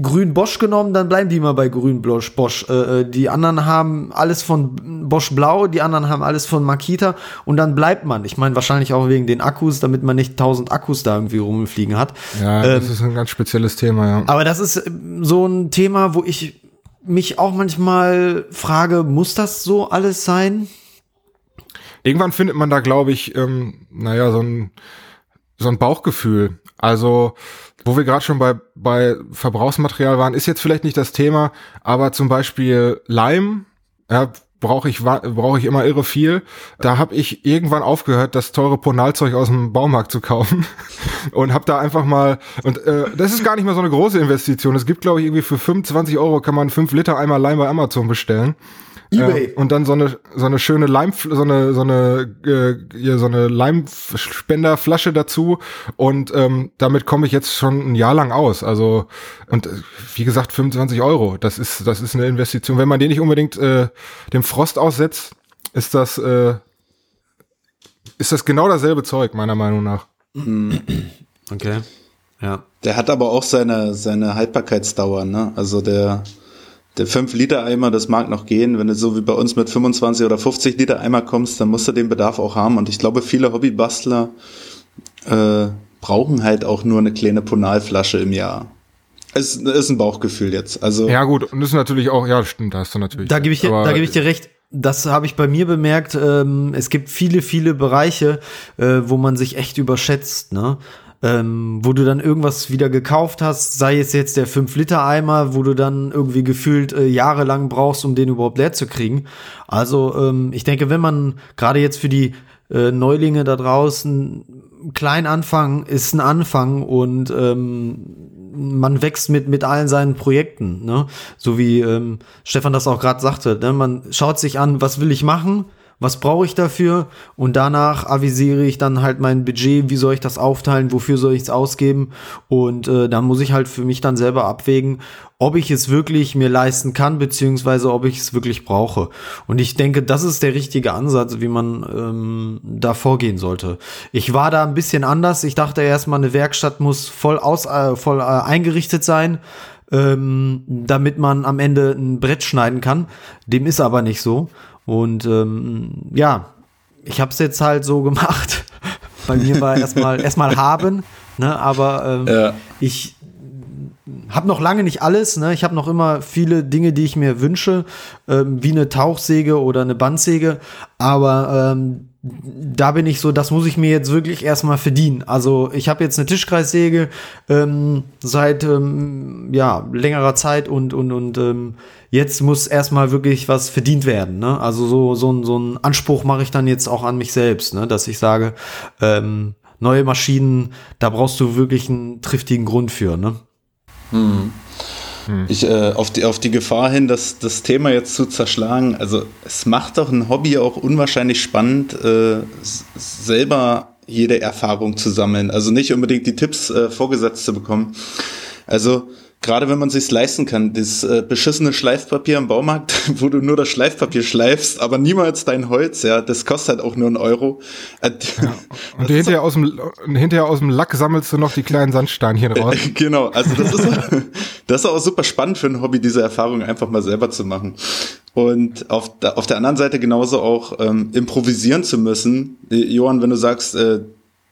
Speaker 4: Grün Bosch genommen, dann bleiben die immer bei Grün Bosch. Bosch. Äh, äh, die anderen haben alles von Bosch Blau, die anderen haben alles von Makita und dann bleibt man. Ich meine wahrscheinlich auch wegen den Akkus, damit man nicht tausend Akkus da irgendwie rumfliegen hat.
Speaker 2: Ja,
Speaker 4: Ähm,
Speaker 2: das ist ein ganz spezielles Thema, ja.
Speaker 4: aber das ist ähm, so ein Thema, wo ich mich auch manchmal frage, muss das so alles sein?
Speaker 2: Irgendwann findet man da, glaube ich, ähm, naja, so ein, so ein Bauchgefühl. Also, wo wir gerade schon bei, bei Verbrauchsmaterial waren, ist jetzt vielleicht nicht das Thema, aber zum Beispiel Leim, ja, brauche ich brauche ich immer irre viel. Da habe ich irgendwann aufgehört, das teure Ponalzeug aus dem Baumarkt zu kaufen und habe da einfach mal und äh, das ist gar nicht mal so eine große Investition. Es gibt glaube ich irgendwie für 25 Euro kann man 5 Liter einmal Leim bei Amazon bestellen.
Speaker 4: eBay.
Speaker 2: Ähm, und dann so eine so eine schöne Leim so eine so eine äh, hier so eine Leimspenderflasche dazu und ähm, damit komme ich jetzt schon ein Jahr lang aus. Also und äh, wie gesagt 25 Euro. Das ist das ist eine Investition. Wenn man den nicht unbedingt äh, dem Frost aussetzt, ist das äh, ist das genau dasselbe Zeug meiner Meinung nach.
Speaker 4: Okay. Ja.
Speaker 3: Der hat aber auch seine, seine Haltbarkeitsdauer, ne? Also der, der 5-Liter-Eimer, das mag noch gehen. Wenn du so wie bei uns mit 25 oder 50 Liter Eimer kommst, dann musst du den Bedarf auch haben. Und ich glaube, viele Hobbybastler äh, brauchen halt auch nur eine kleine Ponalflasche im Jahr. Es ist ein Bauchgefühl jetzt. Also
Speaker 2: Ja gut, und das ist natürlich auch ja stimmt, da hast du natürlich.
Speaker 4: Da gebe ich, dir- da gebe ich dir recht. Das habe ich bei mir bemerkt. Ähm, es gibt viele, viele Bereiche, äh, wo man sich echt überschätzt, ne? Ähm, wo du dann irgendwas wieder gekauft hast, sei es jetzt der 5-Liter-Eimer, wo du dann irgendwie gefühlt äh, jahrelang brauchst, um den überhaupt leer zu kriegen. Also ähm, ich denke, wenn man gerade jetzt für die äh, Neulinge da draußen klein anfangen, ist ein Anfang und ähm, man wächst mit, mit allen seinen Projekten, ne? So wie ähm, Stefan das auch gerade sagte, ne? Man schaut sich an, was will ich machen, was brauche ich dafür und danach avisiere ich dann halt mein Budget, wie soll ich das aufteilen, wofür soll ich es ausgeben und äh, dann muss ich halt für mich dann selber abwägen, ob ich es wirklich mir leisten kann, beziehungsweise ob ich es wirklich brauche. Und ich denke, das ist der richtige Ansatz, wie man ähm, da vorgehen sollte. Ich war da ein bisschen anders. Ich dachte erstmal, eine Werkstatt muss voll aus, äh, voll äh, eingerichtet sein, ähm, damit man am Ende ein Brett schneiden kann. Dem ist aber nicht so. Und ähm, ja, ich habe es jetzt halt so gemacht. Bei mir war erstmal erstmal haben, ne? Aber ähm,
Speaker 3: Ja.
Speaker 4: ich habe noch lange nicht alles. Ne? Ich habe noch immer viele Dinge, die ich mir wünsche, ähm, wie eine Tauchsäge oder eine Bandsäge. Aber ähm, da bin ich so, das muss ich mir jetzt wirklich erstmal verdienen. Also ich habe jetzt eine Tischkreissäge ähm, seit ähm, ja längerer Zeit und und und ähm, jetzt muss erstmal wirklich was verdient werden. Ne? Also so so ein so ein Anspruch mache ich dann jetzt auch an mich selbst, ne? dass ich sage, ähm, neue Maschinen, da brauchst du wirklich einen triftigen Grund für. Ne?
Speaker 3: Hm. Ich, äh, auf, die, auf die Gefahr hin, das, das Thema jetzt zu zerschlagen, also es macht doch ein Hobby auch unwahrscheinlich spannend, äh, selber jede Erfahrung zu sammeln. Also nicht unbedingt die Tipps äh, vorgesetzt zu bekommen. Also Gerade wenn man sich's leisten kann, das äh, beschissene Schleifpapier im Baumarkt, wo du nur das Schleifpapier schleifst, aber niemals dein Holz, ja, das kostet halt auch nur einen Euro. Äh,
Speaker 2: ja. Und hinterher aus, dem, hinterher aus dem Lack sammelst du noch die kleinen Sandsteinchen raus.
Speaker 3: genau, also das ist, das ist auch super spannend für ein Hobby, diese Erfahrung einfach mal selber zu machen. Und auf, auf der anderen Seite genauso auch ähm, improvisieren zu müssen. Johann, wenn du sagst, äh,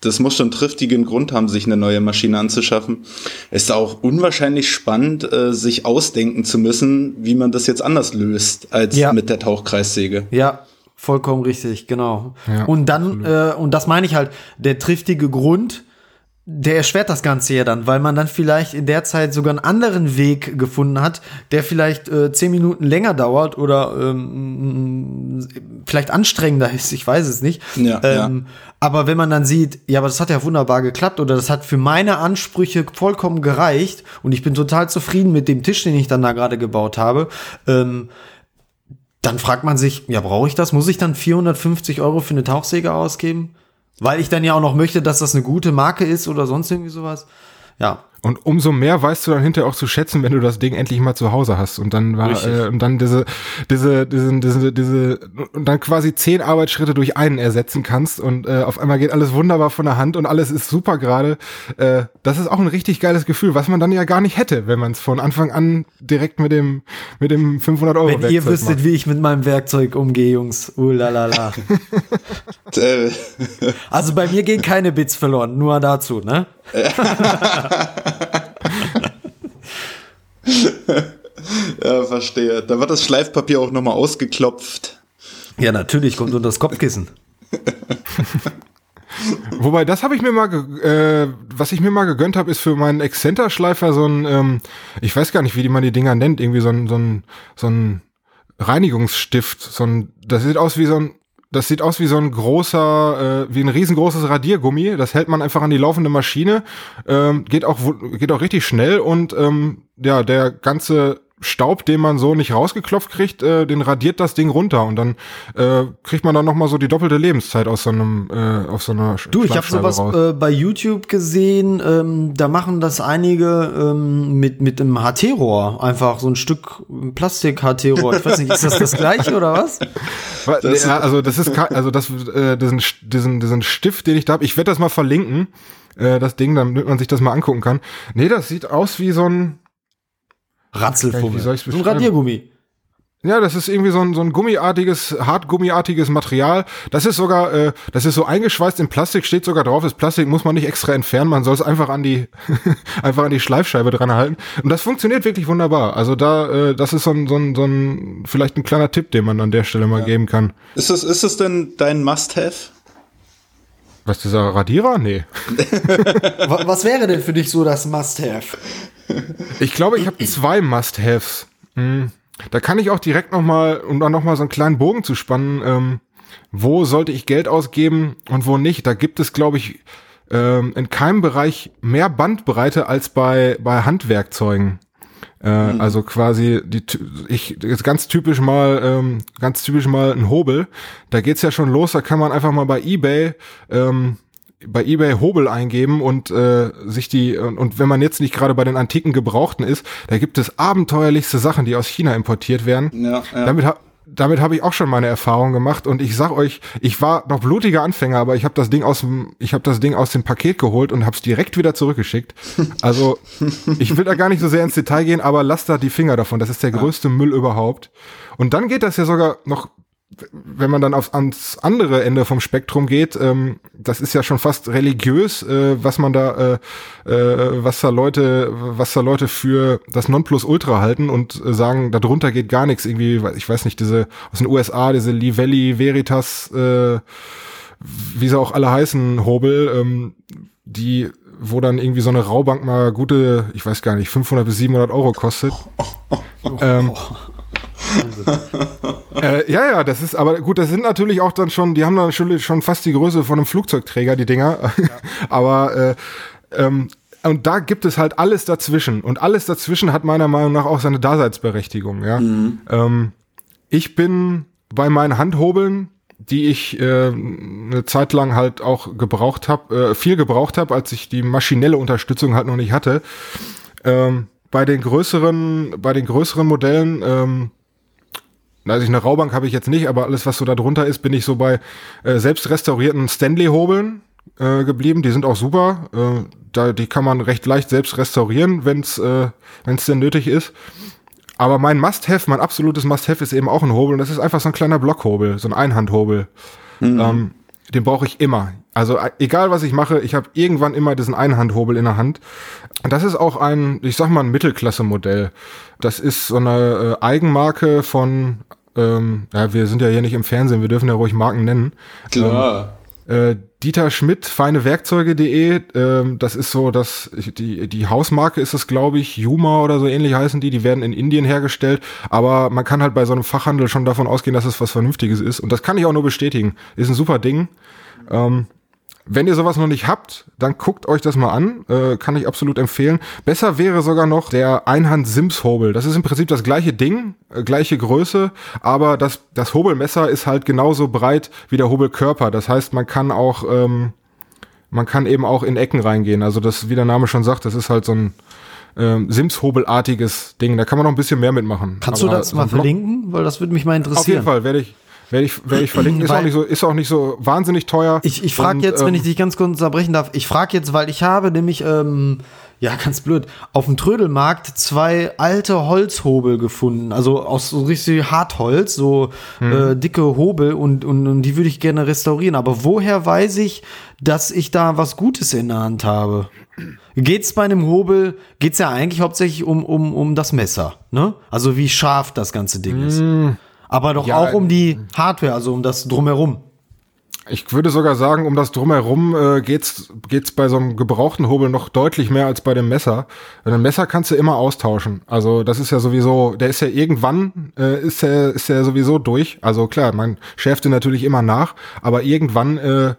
Speaker 3: das muss schon triftigen Grund haben, sich eine neue Maschine anzuschaffen. ist auch unwahrscheinlich spannend, äh, sich ausdenken zu müssen, wie man das jetzt anders löst als ja. mit der Tauchkreissäge.
Speaker 4: Ja, vollkommen richtig, genau. Ja, und dann, äh, und das meine ich halt, der triftige Grund, der erschwert das Ganze ja dann, weil man dann vielleicht in der Zeit sogar einen anderen Weg gefunden hat, der vielleicht äh, zehn Minuten länger dauert oder ähm, vielleicht anstrengender ist, ich weiß es nicht. Ja, ähm, ja. Aber wenn man dann sieht, ja, aber das hat ja wunderbar geklappt oder das hat für meine Ansprüche vollkommen gereicht und ich bin total zufrieden mit dem Tisch, den ich dann da gerade gebaut habe, ähm, dann fragt man sich, ja, brauche ich das? Muss ich dann 450 Euro für eine Tauchsäge ausgeben? Weil ich dann ja auch noch möchte, dass das eine gute Marke ist oder sonst irgendwie sowas. Ja.
Speaker 2: Und umso mehr weißt du dann hinterher auch zu schätzen, wenn du das Ding endlich mal zu Hause hast und dann war äh, und dann diese diese diese diese diese und dann quasi zehn Arbeitsschritte durch einen ersetzen kannst und äh, auf einmal geht alles wunderbar von der Hand und alles ist super gerade. Äh, das ist auch ein richtig geiles Gefühl, was man dann ja gar nicht hätte, wenn man es von Anfang an direkt mit dem mit dem 500 Euro
Speaker 4: Wenn Werkzeug ihr wüsstet, macht. wie ich mit meinem Werkzeug umgehe, Jungs. Uh, la, la, la. also bei mir gehen keine Bits verloren, nur dazu, ne?
Speaker 3: ja, verstehe. Da wird das Schleifpapier auch nochmal ausgeklopft.
Speaker 4: Ja, natürlich, kommt unter das Kopfkissen.
Speaker 2: Wobei, das habe ich mir mal, äh, was ich mir mal gegönnt habe, ist für meinen Exzenterschleifer so ein, ähm, ich weiß gar nicht, wie die man die Dinger nennt, irgendwie so ein, so ein, so ein Reinigungsstift. So ein, das sieht aus wie so ein das sieht aus wie so ein großer, äh, wie ein riesengroßes Radiergummi. Das hält man einfach an die laufende Maschine. Ähm, geht auch geht auch richtig schnell und ähm, ja, der ganze Staub, den man so nicht rausgeklopft kriegt, äh, den radiert das Ding runter und dann äh, kriegt man dann noch mal so die doppelte Lebenszeit aus so einem äh, auf so einer
Speaker 4: Du, ich habe sowas äh, bei YouTube gesehen, ähm, da machen das einige ähm, mit mit einem HT-Rohr, einfach so ein Stück Plastik HT-Rohr. Ich weiß nicht, ist das das gleiche oder was?
Speaker 2: Das ja, also das ist also das äh, diesen diesen diesen Stift, den ich da habe, ich werde das mal verlinken, äh, das Ding, damit man sich das mal angucken kann. Nee, das sieht aus wie so ein
Speaker 4: Ratzelfummel. So ein Radiergummi.
Speaker 2: Ja, das ist irgendwie so ein, so ein gummiartiges, hartgummiartiges Material. Das ist sogar, äh, das ist so eingeschweißt in Plastik, steht sogar drauf, das Plastik muss man nicht extra entfernen, man soll es einfach an die, einfach an die Schleifscheibe dran halten. Und das funktioniert wirklich wunderbar. Also da, äh, das ist so ein, so ein, so ein, vielleicht ein kleiner Tipp, den man an der Stelle mal ja. geben kann.
Speaker 3: Ist das, ist das denn dein Must-Have?
Speaker 2: Was, dieser Radierer? Nee.
Speaker 4: Was wäre denn für dich so das Must-Have?
Speaker 2: Ich glaube, ich habe zwei Must-Haves. Hm. Da kann ich auch direkt noch mal, um dann noch mal so einen kleinen Bogen zu spannen, ähm, wo sollte ich Geld ausgeben und wo nicht. Da gibt es, glaube ich, ähm, in keinem Bereich mehr Bandbreite als bei, bei Handwerkzeugen. Äh, mhm. Also quasi die ich jetzt ganz typisch mal ähm, ganz typisch mal ein Hobel. Da geht's ja schon los. Da kann man einfach mal bei eBay ähm, bei eBay Hobel eingeben und äh, sich die und, und wenn man jetzt nicht gerade bei den antiken Gebrauchten ist, da gibt es abenteuerlichste Sachen, die aus China importiert werden. Ja, ja. Damit damit habe ich auch schon meine Erfahrung gemacht und ich sag euch, ich war noch blutiger Anfänger, aber ich habe das Ding aus dem ich habe das Ding aus dem Paket geholt und habe es direkt wieder zurückgeschickt. Also, ich will da gar nicht so sehr ins Detail gehen, aber lasst da die Finger davon, das ist der größte ja. Müll überhaupt. Und dann geht das ja sogar noch wenn man dann aufs, ans andere Ende vom Spektrum geht, ähm, das ist ja schon fast religiös, äh, was man da, äh, äh, was da Leute, was da Leute für das Nonplusultra halten und äh, sagen, darunter geht gar nichts. Irgendwie, ich weiß nicht, diese aus den USA, diese Lee Valley Veritas, äh, wie sie auch alle heißen, Hobel, ähm, die wo dann irgendwie so eine Raubank mal gute, ich weiß gar nicht, 500 bis 700 Euro kostet. ähm, äh, ja, ja, das ist, aber gut, das sind natürlich auch dann schon, die haben dann schon, schon fast die Größe von einem Flugzeugträger, die Dinger. Ja. aber äh, ähm, und da gibt es halt alles dazwischen. Und alles dazwischen hat meiner Meinung nach auch seine Daseinsberechtigung, ja. Mhm. Ähm, ich bin bei meinen Handhobeln, die ich äh, eine Zeit lang halt auch gebraucht habe, äh, viel gebraucht habe, als ich die maschinelle Unterstützung halt noch nicht hatte. Ähm, bei den größeren, bei den größeren Modellen ähm, also eine Raubank habe ich jetzt nicht, aber alles, was so da drunter ist, bin ich so bei äh, selbst restaurierten Stanley-Hobeln äh, geblieben. Die sind auch super. Äh, da, die kann man recht leicht selbst restaurieren, wenn es äh, wenn's denn nötig ist. Aber mein Must-Have, mein absolutes Must-Have ist eben auch ein Hobel und das ist einfach so ein kleiner Blockhobel, so ein Einhandhobel. Mhm. Ähm, den brauche ich immer. Also äh, egal was ich mache, ich habe irgendwann immer diesen Einhandhobel in der Hand. Und das ist auch ein, ich sag mal, ein Mittelklasse-Modell. Das ist so eine äh, Eigenmarke von, ähm, ja, wir sind ja hier nicht im Fernsehen, wir dürfen ja ruhig Marken nennen.
Speaker 3: Klar.
Speaker 2: Ähm, äh, Dieter Schmidt, feinewerkzeuge.de, ähm, das ist so, dass die, die Hausmarke ist es, glaube ich, Yuma oder so ähnlich heißen die, die werden in Indien hergestellt, aber man kann halt bei so einem Fachhandel schon davon ausgehen, dass es was Vernünftiges ist und das kann ich auch nur bestätigen. Ist ein super Ding. Ähm, wenn ihr sowas noch nicht habt, dann guckt euch das mal an. Äh, kann ich absolut empfehlen. Besser wäre sogar noch der Einhand-Sims-Hobel. Das ist im Prinzip das gleiche Ding, äh, gleiche Größe, aber das, das Hobelmesser ist halt genauso breit wie der Hobelkörper. Das heißt, man kann auch, ähm, man kann eben auch in Ecken reingehen. Also das, wie der Name schon sagt, das ist halt so ein ähm, Sims-Hobelartiges Ding. Da kann man noch ein bisschen mehr mitmachen.
Speaker 4: Kannst aber du das mal verlinken? Weil das würde mich mal interessieren. Auf
Speaker 2: jeden Fall werde ich, werde ich, werde ich verlinken. Ist auch, nicht so, ist auch nicht so wahnsinnig teuer.
Speaker 4: Ich, ich frage jetzt, ähm, wenn ich dich ganz kurz unterbrechen darf, ich frage jetzt, weil ich habe nämlich, ähm, ja, ganz blöd, auf dem Trödelmarkt zwei alte Holzhobel gefunden. Also aus so richtig Hartholz, so hm. äh, dicke Hobel und, und, und die würde ich gerne restaurieren. Aber woher weiß ich, dass ich da was Gutes in der Hand habe? Geht's bei einem Hobel, geht's ja eigentlich hauptsächlich um, um, um das Messer, ne? Also wie scharf das ganze Ding ist. Hm. Aber doch ja, auch um die Hardware, also um das Drumherum.
Speaker 2: Ich würde sogar sagen, um das Drumherum äh, geht's geht's bei so einem gebrauchten Hobel noch deutlich mehr als bei dem Messer. Ein Messer kannst du immer austauschen. Also das ist ja sowieso, der ist ja irgendwann äh, ist er ist er sowieso durch. Also klar, man schärft den natürlich immer nach, aber irgendwann äh,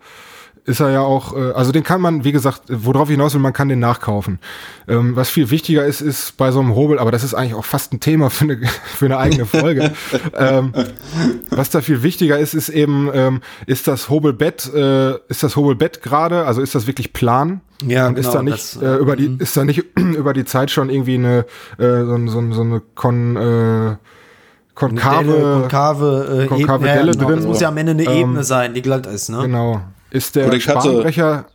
Speaker 2: ist er ja auch, äh, also den kann man, wie gesagt, worauf ich hinaus will, man kann den nachkaufen. Ähm, was viel wichtiger ist, ist bei so einem Hobel, aber das ist eigentlich auch fast ein Thema für eine, für eine eigene Folge. ähm, was da viel wichtiger ist, ist eben, ähm, ist das Hobelbett, äh, ist das Hobelbett gerade, also ist das wirklich plan? Ja, und genau, ist da nicht das, äh, über die, mhm. ist da nicht über die Zeit schon irgendwie eine äh, so, so, so eine Kon äh, konkave,
Speaker 4: Delle, konkave, äh, konkave Delle ja, genau. drin. Das muss ja am Ende eine ähm, Ebene sein, die glatt ist, ne?
Speaker 2: Genau ist der Spanbrecher.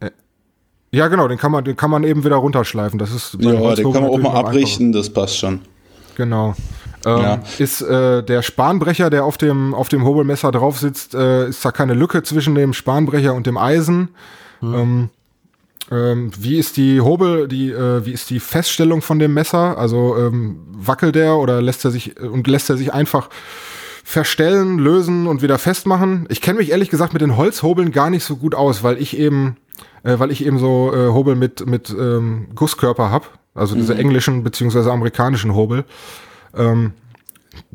Speaker 2: Äh, ja, genau, den kann man, den kann man eben wieder runterschleifen. Das ist
Speaker 3: ja, den kann man auch mal abrichten, das passt schon.
Speaker 2: Genau. Ähm, ja. Ist äh, der Spanbrecher, der auf dem, auf dem Hobelmesser drauf sitzt, äh, ist da keine Lücke zwischen dem Spanbrecher und dem Eisen. Hm. Ähm, ähm, wie ist die Hobel, die, äh, wie ist die Feststellung von dem Messer? Also ähm, wackelt der oder lässt er sich und lässt er sich einfach verstellen, lösen und wieder festmachen. Ich kenne mich ehrlich gesagt mit den Holzhobeln gar nicht so gut aus, weil ich eben, äh, weil ich eben so äh, Hobel mit mit ähm, Gusskörper hab, also diese mhm. englischen beziehungsweise amerikanischen Hobel. Ähm,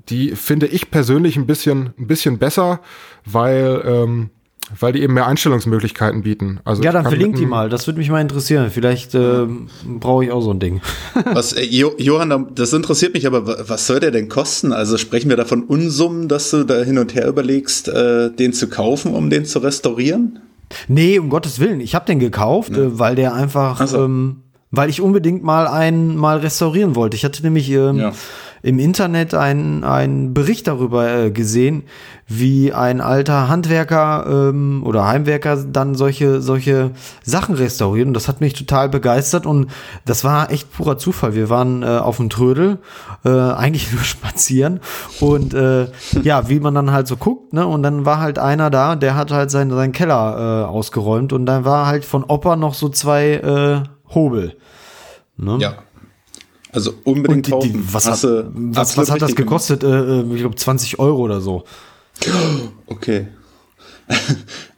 Speaker 2: die finde ich persönlich ein bisschen ein bisschen besser, weil ähm, weil die eben mehr Einstellungsmöglichkeiten bieten.
Speaker 4: Also ja, dann verlinkt die mal. Das würde mich mal interessieren. Vielleicht äh, brauche ich auch so ein Ding.
Speaker 3: was, äh, Johann, das interessiert mich, aber was soll der denn kosten? Also sprechen wir da von Unsummen, dass du da hin und her überlegst, äh, den zu kaufen, um den zu restaurieren?
Speaker 4: Nee, um Gottes Willen. Ich habe den gekauft, ja. äh, weil der einfach so. ähm, weil ich unbedingt mal einen mal restaurieren wollte. Ich hatte nämlich ähm,
Speaker 3: Ja.
Speaker 4: im Internet einen, einen Bericht darüber äh, gesehen, wie ein alter Handwerker ähm, oder Heimwerker dann solche, solche Sachen restauriert. Und das hat mich total begeistert und das war echt purer Zufall. Wir waren äh, auf dem Trödel, äh, eigentlich nur spazieren und äh, ja, wie man dann halt so guckt, ne? Und dann war halt einer da, der hat halt seinen, seinen Keller äh, ausgeräumt und dann war halt von Opa noch so zwei äh, Hobel. Ne?
Speaker 3: Ja. Also unbedingt
Speaker 4: die, die, was, hat, was, was hat das gekostet? Äh, äh, ich glaube 20 Euro oder so.
Speaker 3: Okay.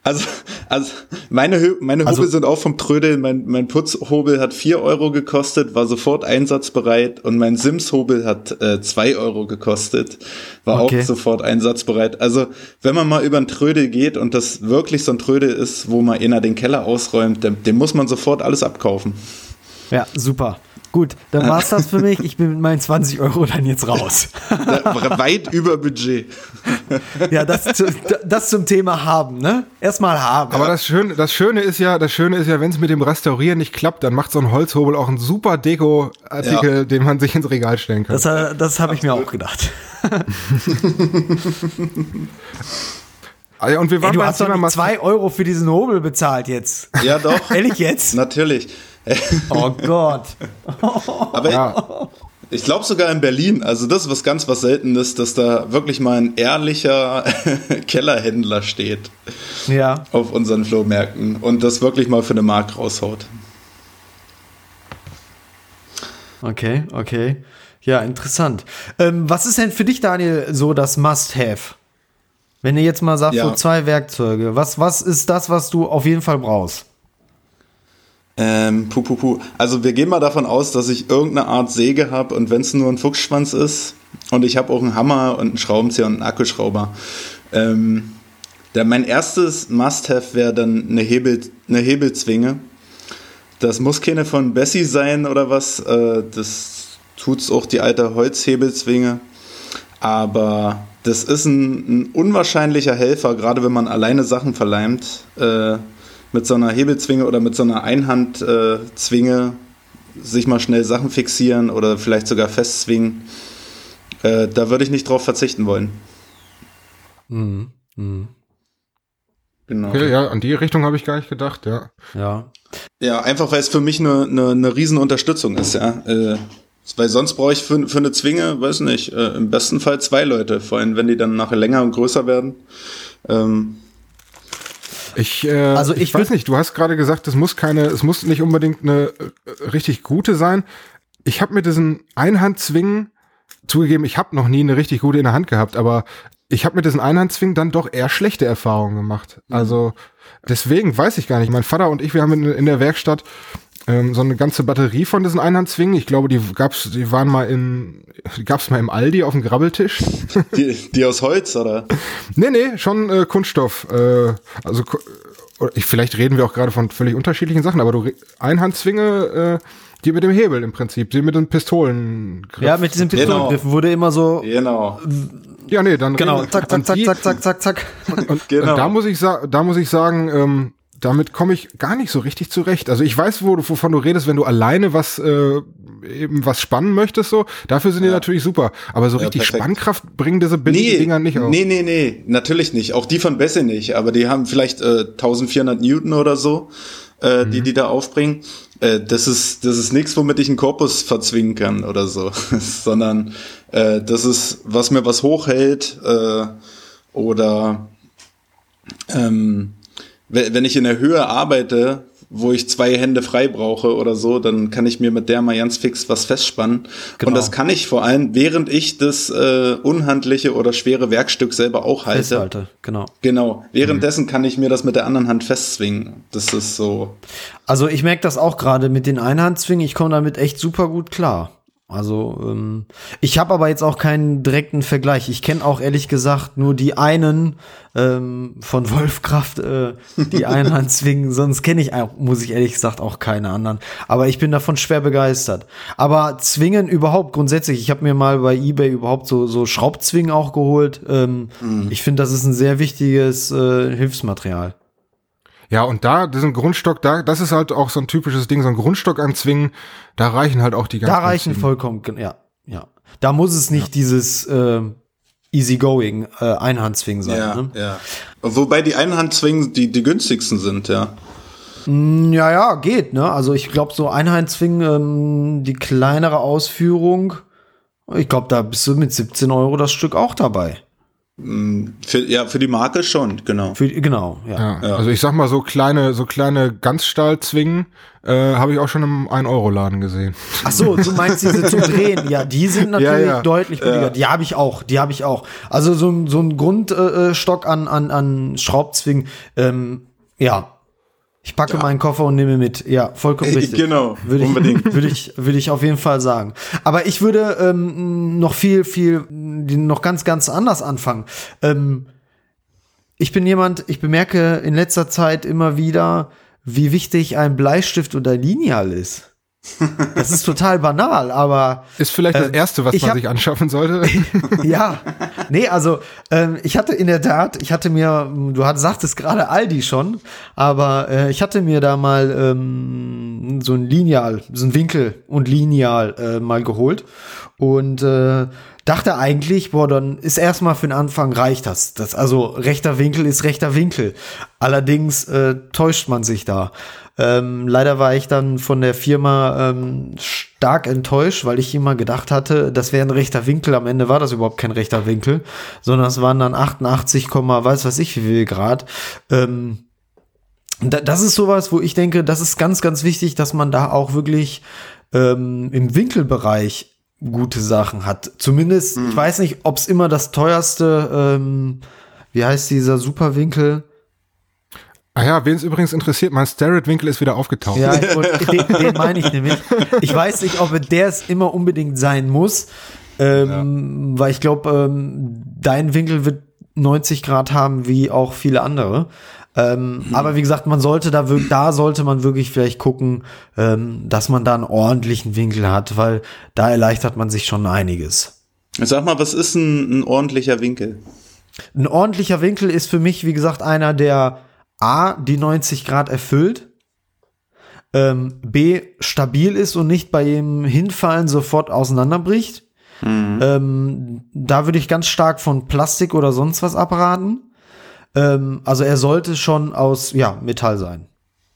Speaker 3: Also, also meine, Hö meine
Speaker 4: Also-
Speaker 3: Hobel sind auch vom Trödel. Mein, mein Putzhobel hat 4 Euro gekostet, war sofort einsatzbereit und mein Sims-Hobel hat äh, 2 Euro gekostet, war
Speaker 4: Okay.
Speaker 3: auch sofort einsatzbereit. Also wenn man mal über einen Trödel geht und das wirklich so ein Trödel ist, wo mal einer den Keller ausräumt, dem, dem muss man sofort alles abkaufen.
Speaker 4: Ja, super. Gut, dann war's das für mich. Ich bin mit meinen 20 Euro dann jetzt raus.
Speaker 3: Weit über Budget.
Speaker 4: Ja, das, zu, das zum Thema haben, ne? Erstmal haben.
Speaker 2: Aber das Schöne, das Schöne ist ja, das Schöne ist ja, wenn es mit dem Restaurieren nicht klappt, dann macht so ein Holzhobel auch einen super Deko-Artikel,
Speaker 3: Ja.
Speaker 2: den man sich ins Regal stellen kann.
Speaker 4: das, äh, das habe ich mir auch gedacht.
Speaker 2: Ah ja, und wir
Speaker 4: Ey,
Speaker 2: waren
Speaker 4: du
Speaker 2: beim
Speaker 4: hast doch
Speaker 2: Thema
Speaker 4: nicht
Speaker 2: Mas-
Speaker 4: zwei Euro für diesen Hobel bezahlt jetzt.
Speaker 3: Ja, doch.
Speaker 4: Ehrlich jetzt?
Speaker 3: Natürlich.
Speaker 4: Oh Gott.
Speaker 3: Aber
Speaker 2: Ja.
Speaker 3: Ich glaube sogar in Berlin, also das ist was ganz was Seltenes, dass da wirklich mal ein ehrlicher Kellerhändler steht
Speaker 4: Ja.
Speaker 3: auf unseren Flohmärkten und das wirklich mal für eine Mark raushaut.
Speaker 4: Okay, okay. Ja, interessant. Ähm, was ist denn für dich, Daniel, so das Must-Have? Wenn ihr jetzt mal sagt,
Speaker 3: Ja.
Speaker 4: so zwei Werkzeuge, was, was ist das, was du auf jeden Fall brauchst?
Speaker 3: Ähm, puh, puh, puh. Also wir gehen mal davon aus, dass ich irgendeine Art Säge habe und wenn es nur ein Fuchsschwanz ist und ich habe auch einen Hammer und einen Schraubenzieher und einen Akkuschrauber. Ähm, der, mein erstes Must-Have wäre dann eine, Hebel, eine Hebelzwinge. Das muss keine von Bessie sein oder was. Äh, das tut's auch die alte Holzhebelzwinge. Aber das ist ein, ein unwahrscheinlicher Helfer, gerade wenn man alleine Sachen verleimt. Äh, mit so einer Hebelzwinge oder mit so einer Einhandzwinge sich mal schnell Sachen fixieren oder vielleicht sogar festzwingen. Äh, da würde ich nicht drauf verzichten wollen.
Speaker 4: Mhm. Mhm.
Speaker 3: Genau.
Speaker 2: Okay, ja, an die Richtung habe ich gar nicht gedacht, ja.
Speaker 4: Ja.
Speaker 3: Ja, einfach weil es für mich eine, eine, eine riesen Unterstützung ist, ja. Äh, weil sonst brauche ich für, für eine Zwinge, weiß nicht, äh, im besten Fall zwei Leute, vor allem wenn die dann nachher länger und größer werden. Ähm,
Speaker 2: Ich, äh,
Speaker 4: Also
Speaker 2: ich,
Speaker 4: ich
Speaker 2: weiß nicht, du hast gerade gesagt, es muss keine, es muss nicht unbedingt eine äh, richtig gute sein. Ich habe mit diesen Einhandzwingen zugegeben, ich habe noch nie eine richtig gute in der Hand gehabt, aber ich habe mit diesen Einhandzwingen dann doch eher schlechte Erfahrungen gemacht. Also deswegen weiß ich gar nicht. Mein Vater und ich, wir haben in, in der Werkstatt ähm, so eine ganze Batterie von diesen Einhandzwingen. Ich glaube, die gab's, die waren mal in, die gab's mal im Aldi auf dem Grabbeltisch.
Speaker 3: die, die aus Holz, oder?
Speaker 2: Nee, nee, schon äh, Kunststoff. Äh, also ich, vielleicht reden wir auch gerade von völlig unterschiedlichen Sachen, aber du re- Einhandzwinge, äh, die mit dem Hebel im Prinzip, die mit den Pistolen.
Speaker 4: Ja, mit diesen
Speaker 3: Genau.
Speaker 4: Pistolengriffen wurde immer so.
Speaker 3: Genau.
Speaker 2: ja, nee, dann
Speaker 4: Genau,
Speaker 2: reden-
Speaker 4: zack, zack, zack, zack, zack, zack, zack.
Speaker 2: Und,
Speaker 3: Genau.
Speaker 2: und da muss ich sagen, da muss ich sagen, ähm, damit komme ich gar nicht so richtig zurecht. Also ich weiß, wo wovon du redest, wenn du alleine was äh, eben was spannen möchtest, so. Dafür sind die natürlich super. Aber so
Speaker 3: Ja,
Speaker 2: richtig
Speaker 3: perfekt.
Speaker 2: Spannkraft bringen diese billigen Dinger nicht auf.
Speaker 3: Nee, nee, nee, natürlich nicht. Auch die von Bessie nicht, aber die haben vielleicht äh, 1400 Newton oder so, äh, die die da aufbringen. Äh, das ist das ist nichts, womit ich einen Korpus verzwingen kann oder so, sondern äh, das ist was mir was hochhält äh, oder ähm, wenn ich in der Höhe arbeite, wo ich zwei Hände frei brauche oder so, dann kann ich mir mit der mal ganz fix was festspannen.
Speaker 4: Genau.
Speaker 3: Und das kann ich vor allem, während ich das äh, unhandliche oder schwere Werkstück selber auch halte.
Speaker 4: Festhalte, genau.
Speaker 3: Genau. Währenddessen kann ich mir das mit der anderen Hand festzwingen. Das ist so.
Speaker 4: Also ich merke das auch gerade mit den Einhandzwingen. Ich komme damit echt super gut klar. Also ähm, ich habe aber jetzt auch keinen direkten Vergleich. Ich kenne auch ehrlich gesagt nur die einen ähm, von Wolfkraft, äh, die Einhandzwingen. Sonst kenne ich, auch, muss ich ehrlich gesagt, auch keine anderen. Aber ich bin davon schwer begeistert. Aber Zwingen überhaupt grundsätzlich. Ich habe mir mal bei eBay überhaupt so, so Schraubzwingen auch geholt. Ähm, Ich finde, das ist ein sehr wichtiges äh, Hilfsmaterial.
Speaker 2: Ja, und da, diesen Grundstock, da, das ist halt auch so ein typisches Ding, so ein Grundstock anzwingen, da reichen halt auch die ganzen.
Speaker 4: Da reichen vollkommen, ja, ja. Da muss es nicht ja. dieses äh, easygoing äh, Einhandzwingen sein.
Speaker 3: Ja,
Speaker 4: ne?
Speaker 3: ja. Wobei die Einhandzwingen die, die günstigsten sind, ja.
Speaker 4: Mm, ja, ja, geht, ne? Also ich glaube, so Einheitszwingen, ähm, die kleinere Ausführung, ich glaube, da bist du mit 17 Euro das Stück auch dabei.
Speaker 3: Mm, für, ja, für die Marke schon, genau.
Speaker 4: Für, genau, ja.
Speaker 2: Ja, ja. Also ich sag mal, so kleine, so kleine Ganzstahlzwingen äh, habe ich auch schon im 1-Euro-Laden gesehen.
Speaker 4: Ach so, du meinst diese zum Drehen. Ja, die sind natürlich ja, ja. deutlich billiger. Die habe ich auch, die habe ich auch. Also so, so ein Grundstock äh, an, an, an Schraubzwingen, ähm, ja, ich packe ja. meinen Koffer und nehme mit. Ja, vollkommen richtig.
Speaker 3: Genau,
Speaker 4: würde ich, unbedingt. Würde ich, würde ich auf jeden Fall sagen. Aber ich würde ähm, noch viel, viel, noch ganz, ganz anders anfangen. Ähm, ich bin jemand, ich bemerke in letzter Zeit immer wieder, wie wichtig ein Bleistift oder Lineal ist. Das ist total banal, aber.
Speaker 2: Ist vielleicht das äh, Erste, was man hab, sich anschaffen sollte.
Speaker 4: ja. Nee, also ähm, ich hatte in der Tat, ich hatte mir, du hat, sagtest gerade Aldi schon, aber äh, ich hatte mir da mal ähm, so ein Lineal, so ein Winkel und Lineal äh, mal geholt und äh, dachte eigentlich, boah, dann ist erstmal für den Anfang reicht das. das. Also rechter Winkel ist rechter Winkel. Allerdings äh, täuscht man sich da. Ähm, leider war ich dann von der Firma ähm, stark enttäuscht, weil ich immer gedacht hatte, das wäre ein rechter Winkel. Am Ende war das überhaupt kein rechter Winkel, sondern es waren dann 88, weiß was ich wie viel Grad. Ähm, das ist sowas, wo ich denke, das ist ganz, ganz wichtig, dass man da auch wirklich ähm, im Winkelbereich gute Sachen hat. Zumindest, hm. ich weiß nicht, ob es immer das teuerste, ähm, wie heißt dieser Superwinkel?
Speaker 2: Ah ja, wen es übrigens interessiert, mein Starrett-Winkel ist wieder aufgetaucht.
Speaker 4: Ja, den, den meine ich nämlich. Ich weiß nicht, ob der es immer unbedingt sein muss, ähm, ja. weil ich glaube, ähm, dein Winkel wird 90 Grad haben, wie auch viele andere. Ähm, mhm. Aber wie gesagt, man sollte da wirklich, da sollte man wirklich vielleicht gucken, ähm, dass man da einen ordentlichen Winkel hat, weil da erleichtert man sich schon einiges.
Speaker 3: Sag mal, was ist ein, ein ordentlicher Winkel?
Speaker 4: Ein ordentlicher Winkel ist für mich, wie gesagt, einer, der A, die 90 Grad erfüllt, ähm, B, stabil ist und nicht bei jedem Hinfallen sofort auseinanderbricht. Mhm. Ähm, da würde ich ganz stark von Plastik oder sonst was abraten. Ähm, also er sollte schon aus ja, Metall sein.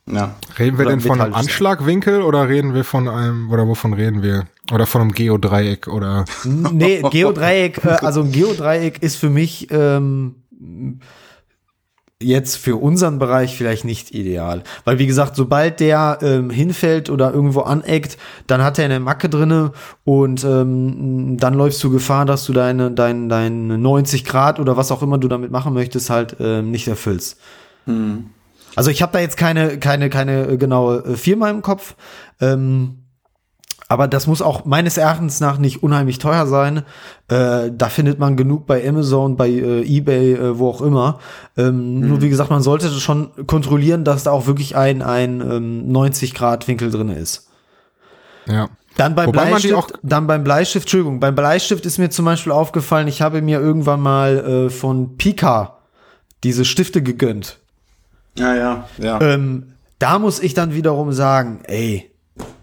Speaker 2: Ja. Reden wir oder denn von einem Anschlagwinkel oder reden wir von einem, oder wovon reden wir? Oder von einem Geodreieck oder?
Speaker 4: Nee, Geodreieck, äh, also ein Geodreieck ist für mich ähm, jetzt für unseren Bereich vielleicht nicht ideal. Weil wie gesagt, sobald der ähm, hinfällt oder irgendwo aneckt, dann hat er eine Macke drinne und ähm, dann läufst du Gefahr, dass du deine, deine, deine 90 Grad oder was auch immer du damit machen möchtest, halt ähm, nicht erfüllst. Hm. Also ich habe da jetzt keine, keine, keine genaue äh, Firma im Kopf. Ähm, aber das muss auch meines Erachtens nach nicht unheimlich teuer sein. Äh, da findet man genug bei Amazon, bei äh, eBay, äh, wo auch immer. Ähm, mhm. Nur wie gesagt, man sollte schon kontrollieren, dass da auch wirklich ein, ein ähm, 90 Grad Winkel drin ist.
Speaker 2: Ja.
Speaker 4: Dann beim Wobei Bleistift, dann beim Bleistift, Entschuldigung, beim Bleistift ist mir zum Beispiel aufgefallen, ich habe mir irgendwann mal äh, von Pika diese Stifte gegönnt.
Speaker 3: Ja, ja, ja.
Speaker 4: Ähm, da muss ich dann wiederum sagen, ey,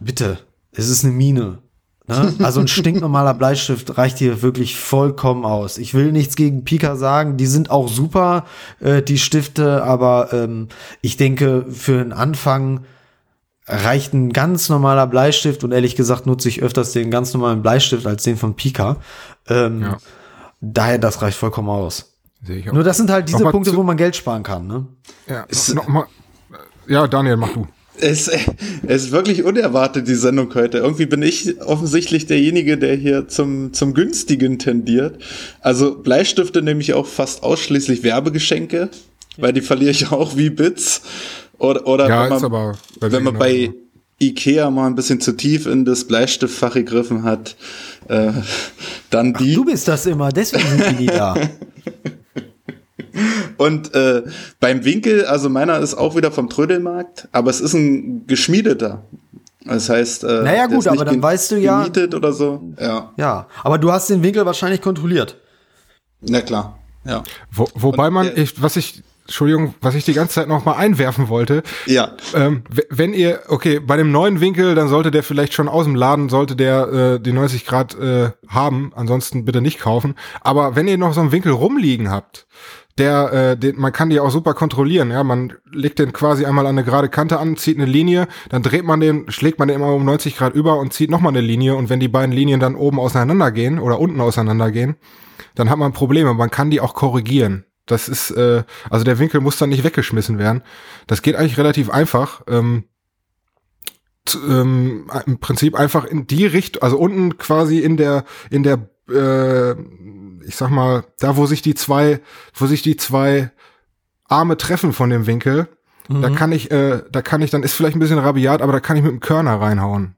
Speaker 4: bitte, es ist eine Mine. Ne? Also ein stinknormaler Bleistift reicht hier wirklich vollkommen aus. Ich will nichts gegen Pika sagen, die sind auch super, äh, die Stifte, aber ähm, ich denke, für den Anfang reicht ein ganz normaler Bleistift und ehrlich gesagt nutze ich öfters den ganz normalen Bleistift als den von Pika. Ähm, ja. Daher, das reicht vollkommen aus. Nur das sind halt diese Punkte, wo man Geld sparen kann. Ne?
Speaker 2: Ja, noch mal, ja, Daniel, mach du.
Speaker 3: Es, es ist wirklich unerwartet, die Sendung heute. Irgendwie bin ich offensichtlich derjenige, der hier zum, zum Günstigen tendiert. Also Bleistifte nehme ich auch fast ausschließlich Werbegeschenke, weil die verliere ich auch wie Bits. Oder, oder
Speaker 2: ja,
Speaker 3: wenn man,
Speaker 2: aber
Speaker 3: wenn man bei Ikea mal ein bisschen zu tief in das Bleistiftfach gegriffen hat, äh, dann die.
Speaker 4: Ach, du bist das immer, deswegen sind die da.
Speaker 3: Und äh, beim Winkel, also meiner ist auch wieder vom Trödelmarkt, aber es ist ein geschmiedeter. Das heißt, äh,
Speaker 4: naja gut, aber dann weißt du ja,
Speaker 3: gemietet oder so. Ja.
Speaker 4: Ja, aber du hast den Winkel wahrscheinlich kontrolliert.
Speaker 3: Na klar, ja.
Speaker 2: Wo, wobei man, ich, was ich Entschuldigung, was ich die ganze Zeit noch mal einwerfen wollte.
Speaker 3: Ja.
Speaker 2: Ähm, wenn ihr, okay, bei dem neuen Winkel, dann sollte der vielleicht schon aus dem Laden, sollte der äh, die 90 Grad äh, haben, ansonsten bitte nicht kaufen. Aber wenn ihr noch so einen Winkel rumliegen habt, der, äh, den, man kann die auch super kontrollieren, ja, man legt den quasi einmal an eine gerade Kante an, zieht eine Linie, dann dreht man den, schlägt man den immer um 90 Grad über und zieht nochmal eine Linie und wenn die beiden Linien dann oben auseinandergehen oder unten auseinandergehen, dann hat man Probleme. Man kann die auch korrigieren. Das ist, äh, also der Winkel muss dann nicht weggeschmissen werden. Das geht eigentlich relativ einfach. Ähm, zu, ähm, Im Prinzip einfach in die Richtung, also unten quasi in der, in der, äh, ich sag mal, da wo sich die zwei, wo sich die zwei Arme treffen von dem Winkel, da kann ich, äh, da kann ich, dann ist vielleicht ein bisschen rabiat, aber da kann ich mit dem Körner reinhauen.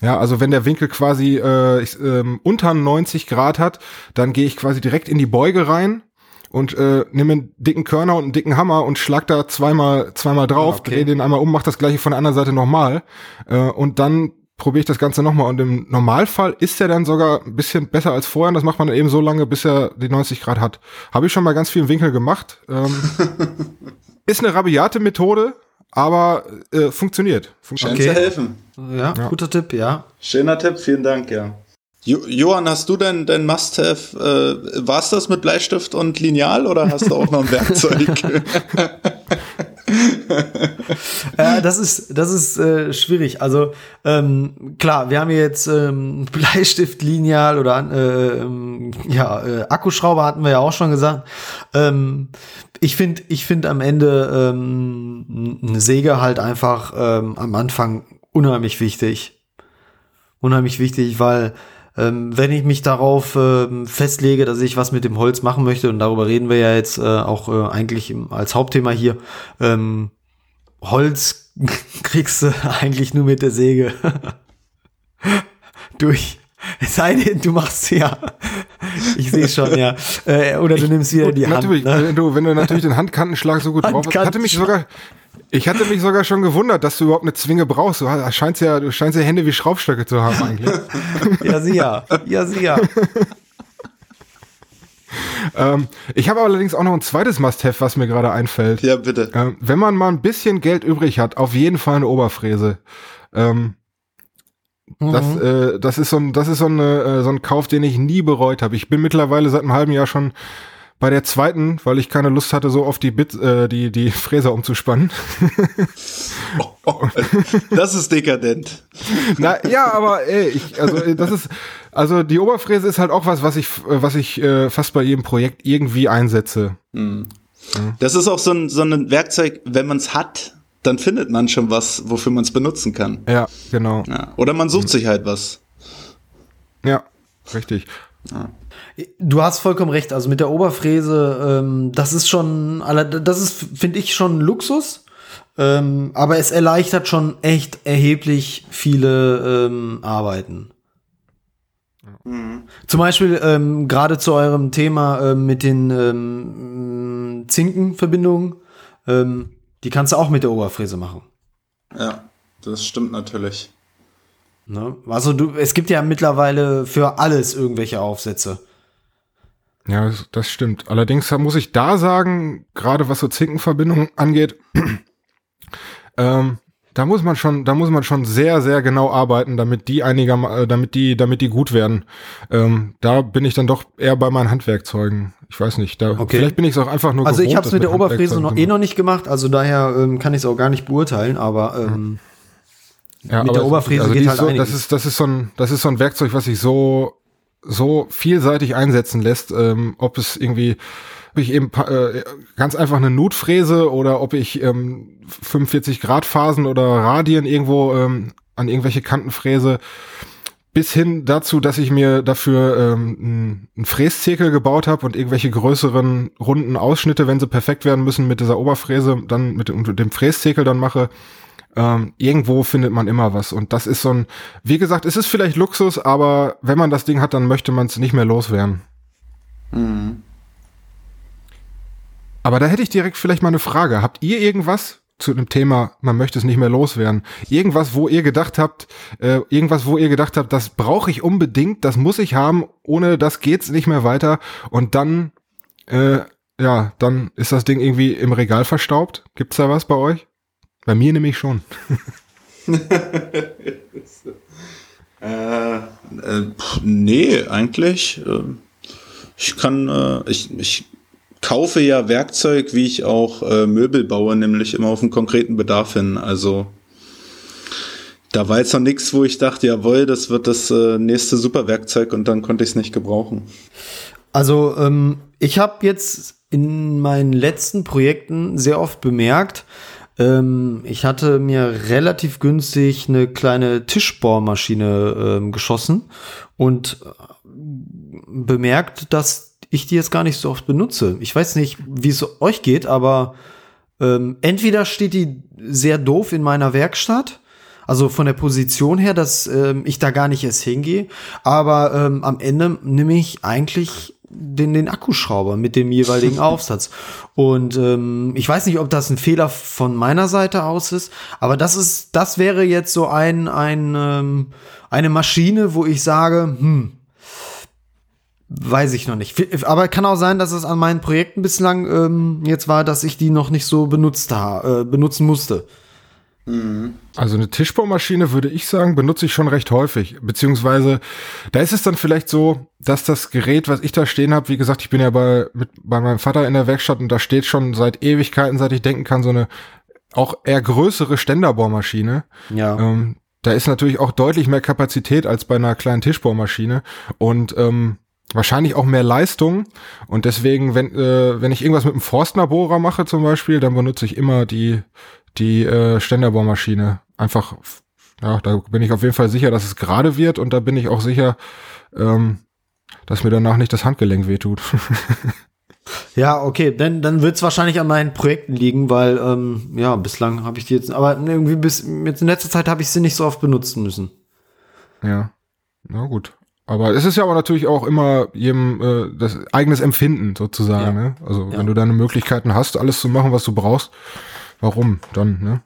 Speaker 2: Ja, also wenn der Winkel quasi äh, ich, ähm, unter 90 Grad hat, dann gehe ich quasi direkt in die Beuge rein und äh, nehme einen dicken Körner und einen dicken Hammer und schlag da zweimal zweimal drauf,
Speaker 4: Okay.
Speaker 2: drehe den einmal um, mach das gleiche von der anderen Seite nochmal äh, und dann probiere ich das Ganze nochmal. Und im Normalfall ist er dann sogar ein bisschen besser als vorher. Und das macht man dann eben so lange, bis er die 90 Grad hat. Habe ich schon bei ganz vielen Winkel gemacht. Ähm, ist eine rabiate Methode, aber äh, funktioniert. funktioniert.
Speaker 3: Scheint
Speaker 4: Okay.
Speaker 3: zu helfen.
Speaker 4: Ja, guter Tipp, ja.
Speaker 3: Schöner Tipp, vielen Dank, ja. Jo Johann, hast du denn dein Must-Have, äh, war's das mit Bleistift und Lineal oder hast du auch noch ein Werkzeug?
Speaker 4: Äh, das ist, das ist äh, schwierig. Also ähm, klar, wir haben jetzt ähm, Bleistift, Lineal oder äh, ähm, ja äh, Akkuschrauber hatten wir ja auch schon gesagt. Ähm, ich finde, ich finde am Ende ähm, eine Säge halt einfach ähm, am Anfang unheimlich wichtig. Unheimlich wichtig, weil ähm, wenn ich mich darauf ähm, festlege, dass ich was mit dem Holz machen möchte, und darüber reden wir ja jetzt äh, auch äh, eigentlich im, als Hauptthema hier, ähm, Holz kriegst du eigentlich nur mit der Säge durch. Es sei denn, du machst ja. Ich sehe schon, ja. Äh, oder du nimmst wieder
Speaker 2: Gut,
Speaker 4: die Hand. Ne?
Speaker 2: wenn, du, wenn du natürlich den Handkantenschlag so gut drauf hast. Ich hatte mich sogar, ich hatte mich sogar schon gewundert, dass du überhaupt eine Zwinge brauchst. Du scheinst ja, du scheinst ja Hände wie Schraubstöcke zu haben eigentlich.
Speaker 4: Ja, sie ja. Ja, sie ja.
Speaker 2: ähm, ich habe allerdings auch noch ein zweites Must-Have, was mir gerade einfällt.
Speaker 3: ja, bitte.
Speaker 2: Ähm, wenn man mal ein bisschen Geld übrig hat, auf jeden Fall eine Oberfräse. Ähm, das,
Speaker 4: Mhm.
Speaker 2: äh, das ist so ein, das ist so, eine, äh, so ein Kauf, den ich nie bereut habe. Ich bin mittlerweile seit einem halben Jahr schon bei der zweiten, weil ich keine Lust hatte, so auf die Bit, äh, die die Fräser umzuspannen.
Speaker 3: Oh, das ist dekadent.
Speaker 2: Na ja, aber ey, ich, also äh, das ist, also die Oberfräse ist halt auch was, was ich, äh, was ich äh, fast bei jedem Projekt irgendwie einsetze.
Speaker 3: Das ist auch so ein, so ein Werkzeug, wenn man es hat, dann findet man schon was, wofür man es benutzen kann.
Speaker 2: Ja, genau.
Speaker 3: Ja. Oder man sucht sich halt was.
Speaker 2: Ja, richtig.
Speaker 4: Du hast vollkommen recht. Also mit der Oberfräse, ähm, das ist schon, das ist, finde ich, schon Luxus. Ähm, aber es erleichtert schon echt erheblich viele ähm, Arbeiten. Zum Beispiel ähm, gerade zu eurem Thema ähm, mit den ähm, Zinkenverbindungen, ähm, die kannst du auch mit der Oberfräse machen.
Speaker 3: Ja, das stimmt natürlich.
Speaker 4: Ne? Also du, es gibt ja mittlerweile für alles irgendwelche Aufsätze.
Speaker 2: Ja, das, stimmt. Allerdings muss ich da sagen, gerade was so Zinkenverbindungen angeht, ähm, da muss man schon, da muss man schon sehr, sehr genau arbeiten, damit die einiger, äh, damit die, damit die gut werden. Ähm, da bin ich dann doch eher bei meinen Handwerkzeugen. Ich weiß nicht, da
Speaker 4: Okay.
Speaker 2: vielleicht bin ich es auch einfach nur
Speaker 4: Also ich
Speaker 2: gewohnt,
Speaker 4: habe es mit der Oberfräse noch eh noch nicht gemacht, also daher ähm, kann ich es auch gar nicht beurteilen, aber ähm,
Speaker 2: Ja,
Speaker 4: mit
Speaker 2: aber
Speaker 4: der Oberfräse
Speaker 2: also
Speaker 4: geht halt
Speaker 2: so,
Speaker 4: einiges.
Speaker 2: das ist das ist so ein das ist so ein Werkzeug, was sich so so vielseitig einsetzen lässt, ähm, ob es irgendwie ob ich eben äh, ganz einfach eine Nutfräse oder ob ich ähm, 45 Grad Phasen oder Radien irgendwo ähm, an irgendwelche Kanten fräse, bis hin dazu, dass ich mir dafür ähm, einen- Fräszirkel gebaut habe und irgendwelche größeren runden Ausschnitte, wenn sie perfekt werden müssen, mit dieser Oberfräse dann mit dem, mit dem Fräszirkel dann mache. Ähm, irgendwo findet man immer was. Und das ist so ein, wie gesagt, es ist vielleicht Luxus, aber wenn man das Ding hat, dann möchte man es nicht mehr loswerden. Aber da hätte ich direkt vielleicht mal eine Frage. Habt ihr irgendwas zu dem Thema, man möchte es nicht mehr loswerden? Irgendwas, wo ihr gedacht habt, äh, irgendwas, wo ihr gedacht habt, das brauche ich unbedingt, das muss ich haben, ohne das geht's nicht mehr weiter. Und dann äh, ja, dann ist das Ding irgendwie im Regal verstaubt. Gibt's da was bei euch? Bei mir nämlich schon.
Speaker 3: äh, äh, pff, nee, eigentlich. Äh, ich kann, äh, ich, ich kaufe ja Werkzeug, wie ich auch äh, Möbel baue, nämlich immer auf einen konkreten Bedarf hin. Also da war jetzt noch nichts, wo ich dachte, jawohl, das wird das äh, nächste Superwerkzeug und dann konnte ich es nicht gebrauchen.
Speaker 4: Also ähm, ich habe jetzt in meinen letzten Projekten sehr oft bemerkt, ähm, ich hatte mir relativ günstig eine kleine Tischbohrmaschine ähm, geschossen und äh, bemerkt, dass ich die jetzt gar nicht so oft benutze. Ich weiß nicht, wie es euch geht, aber ähm, entweder steht die sehr doof in meiner Werkstatt, also von der Position her, dass ähm, ich da gar nicht erst hingehe, aber ähm, am Ende nehme ich eigentlich den, den Akkuschrauber mit dem jeweiligen Aufsatz. Und ähm, ich weiß nicht, ob das ein Fehler von meiner Seite aus ist, aber das ist, das wäre jetzt so ein, ein ähm, eine Maschine, wo ich sage, hm, weiß ich noch nicht. Aber kann auch sein, dass es an meinen Projekten bislang ähm, jetzt war, dass ich die noch nicht so benutzt ha äh, benutzen musste.
Speaker 2: Also eine Tischbaumaschine würde ich sagen, benutze ich schon recht häufig. Beziehungsweise da ist es dann vielleicht so, dass das Gerät, was ich da stehen habe, wie gesagt, ich bin ja bei, mit, bei meinem Vater in der Werkstatt und da steht schon seit Ewigkeiten, seit ich denken kann, so eine auch eher größere Ständerbohrmaschine.
Speaker 4: Ja.
Speaker 2: Ähm, da ist natürlich auch deutlich mehr Kapazität als bei einer kleinen Tischbohrmaschine und ähm, wahrscheinlich auch mehr Leistung. Und deswegen, wenn, äh, wenn ich irgendwas mit einem Forstnerbohrer mache zum Beispiel, dann benutze ich immer die die äh, Ständerbohrmaschine. Einfach, ja, da bin ich auf jeden Fall sicher, dass es gerade wird und da bin ich auch sicher, ähm, dass mir danach nicht das Handgelenk wehtut.
Speaker 4: Ja, okay, dann, dann wird es wahrscheinlich an meinen Projekten liegen, weil, ähm, ja, bislang habe ich die jetzt, aber irgendwie bis jetzt in letzter Zeit habe ich sie nicht so oft benutzen müssen.
Speaker 2: Ja, na gut. Aber es ist ja aber natürlich auch immer jedem äh, das eigenes Empfinden sozusagen.
Speaker 4: Ja.
Speaker 2: Ne? Also
Speaker 4: Ja.
Speaker 2: wenn du deine Möglichkeiten hast, alles zu machen, was du brauchst, warum dann? Ne?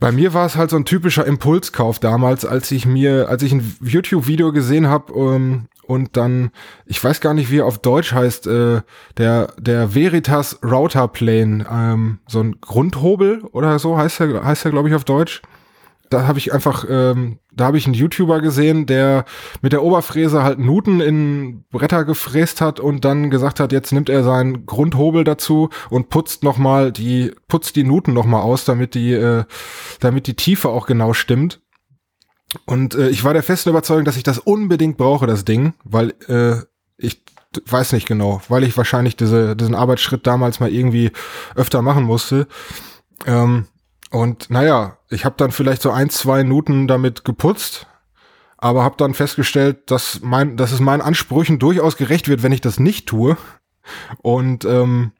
Speaker 2: Bei mir war es halt so ein typischer Impulskauf damals, als ich mir, als ich ein YouTube-Video gesehen habe ähm, und dann, ich weiß gar nicht, wie er auf Deutsch heißt, äh, der der Veritas Router Plane, ähm, so ein Grundhobel oder so heißt er, heißt er glaube ich auf Deutsch. Da habe ich einfach, ähm, da habe ich einen YouTuber gesehen, der mit der Oberfräse halt Nuten in Bretter gefräst hat und dann gesagt hat, jetzt nimmt er seinen Grundhobel dazu und putzt noch mal die, putzt die Nuten noch mal aus, damit die, äh, damit die Tiefe auch genau stimmt. Und äh, ich war der festen Überzeugung, dass ich das unbedingt brauche, das Ding, weil äh, ich weiß nicht genau, weil ich wahrscheinlich diese, diesen Arbeitsschritt damals mal irgendwie öfter machen musste. Ähm, und naja, ich habe dann vielleicht so ein, zwei Minuten damit geputzt, aber habe dann festgestellt, dass mein, dass es meinen Ansprüchen durchaus gerecht wird, wenn ich das nicht tue. Und ähm,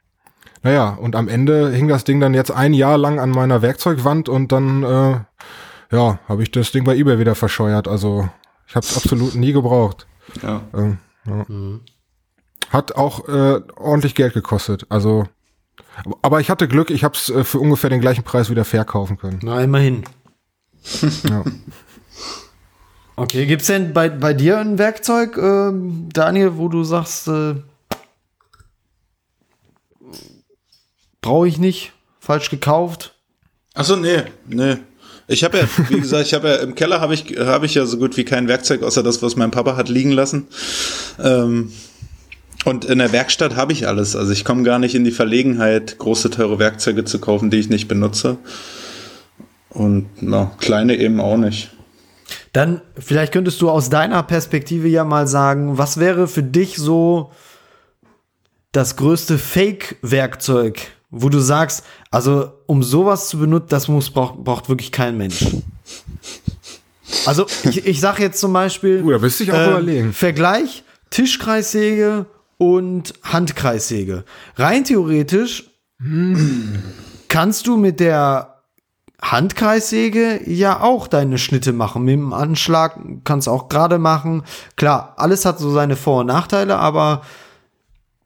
Speaker 2: naja, und am Ende hing das Ding dann jetzt ein Jahr lang an meiner Werkzeugwand und dann äh, ja, habe ich das Ding bei eBay wieder verscheuert. Also ich habe es absolut nie gebraucht.
Speaker 3: Ja.
Speaker 2: Ähm, ja. Hat auch äh, ordentlich Geld gekostet. Also, aber ich hatte Glück, ich habe es äh, für ungefähr den gleichen Preis wieder verkaufen können.
Speaker 4: Na, immerhin.
Speaker 2: Ja.
Speaker 4: Okay, gibt's denn bei, bei dir ein Werkzeug, ähm, Daniel, wo du sagst, äh, brauche ich nicht, falsch gekauft?
Speaker 3: Achso, nee, nee. Ich habe ja, wie gesagt, ich habe ja im Keller habe ich habe ich ja so gut wie kein Werkzeug außer das, was mein Papa hat liegen lassen. Ähm, und in der Werkstatt habe ich alles. Also ich komme gar nicht in die Verlegenheit, große teure Werkzeuge zu kaufen, die ich nicht benutze. Und na, kleine eben auch nicht.
Speaker 4: Dann vielleicht könntest du aus deiner Perspektive ja mal sagen, was wäre für dich so das größte Fake-Werkzeug, wo du sagst, also um sowas zu benutzen, das muss braucht, braucht wirklich kein Mensch. Also ich, ich sag jetzt zum Beispiel
Speaker 2: Uh, da müsste ich auch überlegen.
Speaker 4: Vergleich Tischkreissäge und Handkreissäge. Rein theoretisch kannst du mit der Handkreissäge ja auch deine Schnitte machen. Mit dem Anschlag kannst du auch gerade machen. Klar, alles hat so seine Vor- und Nachteile, aber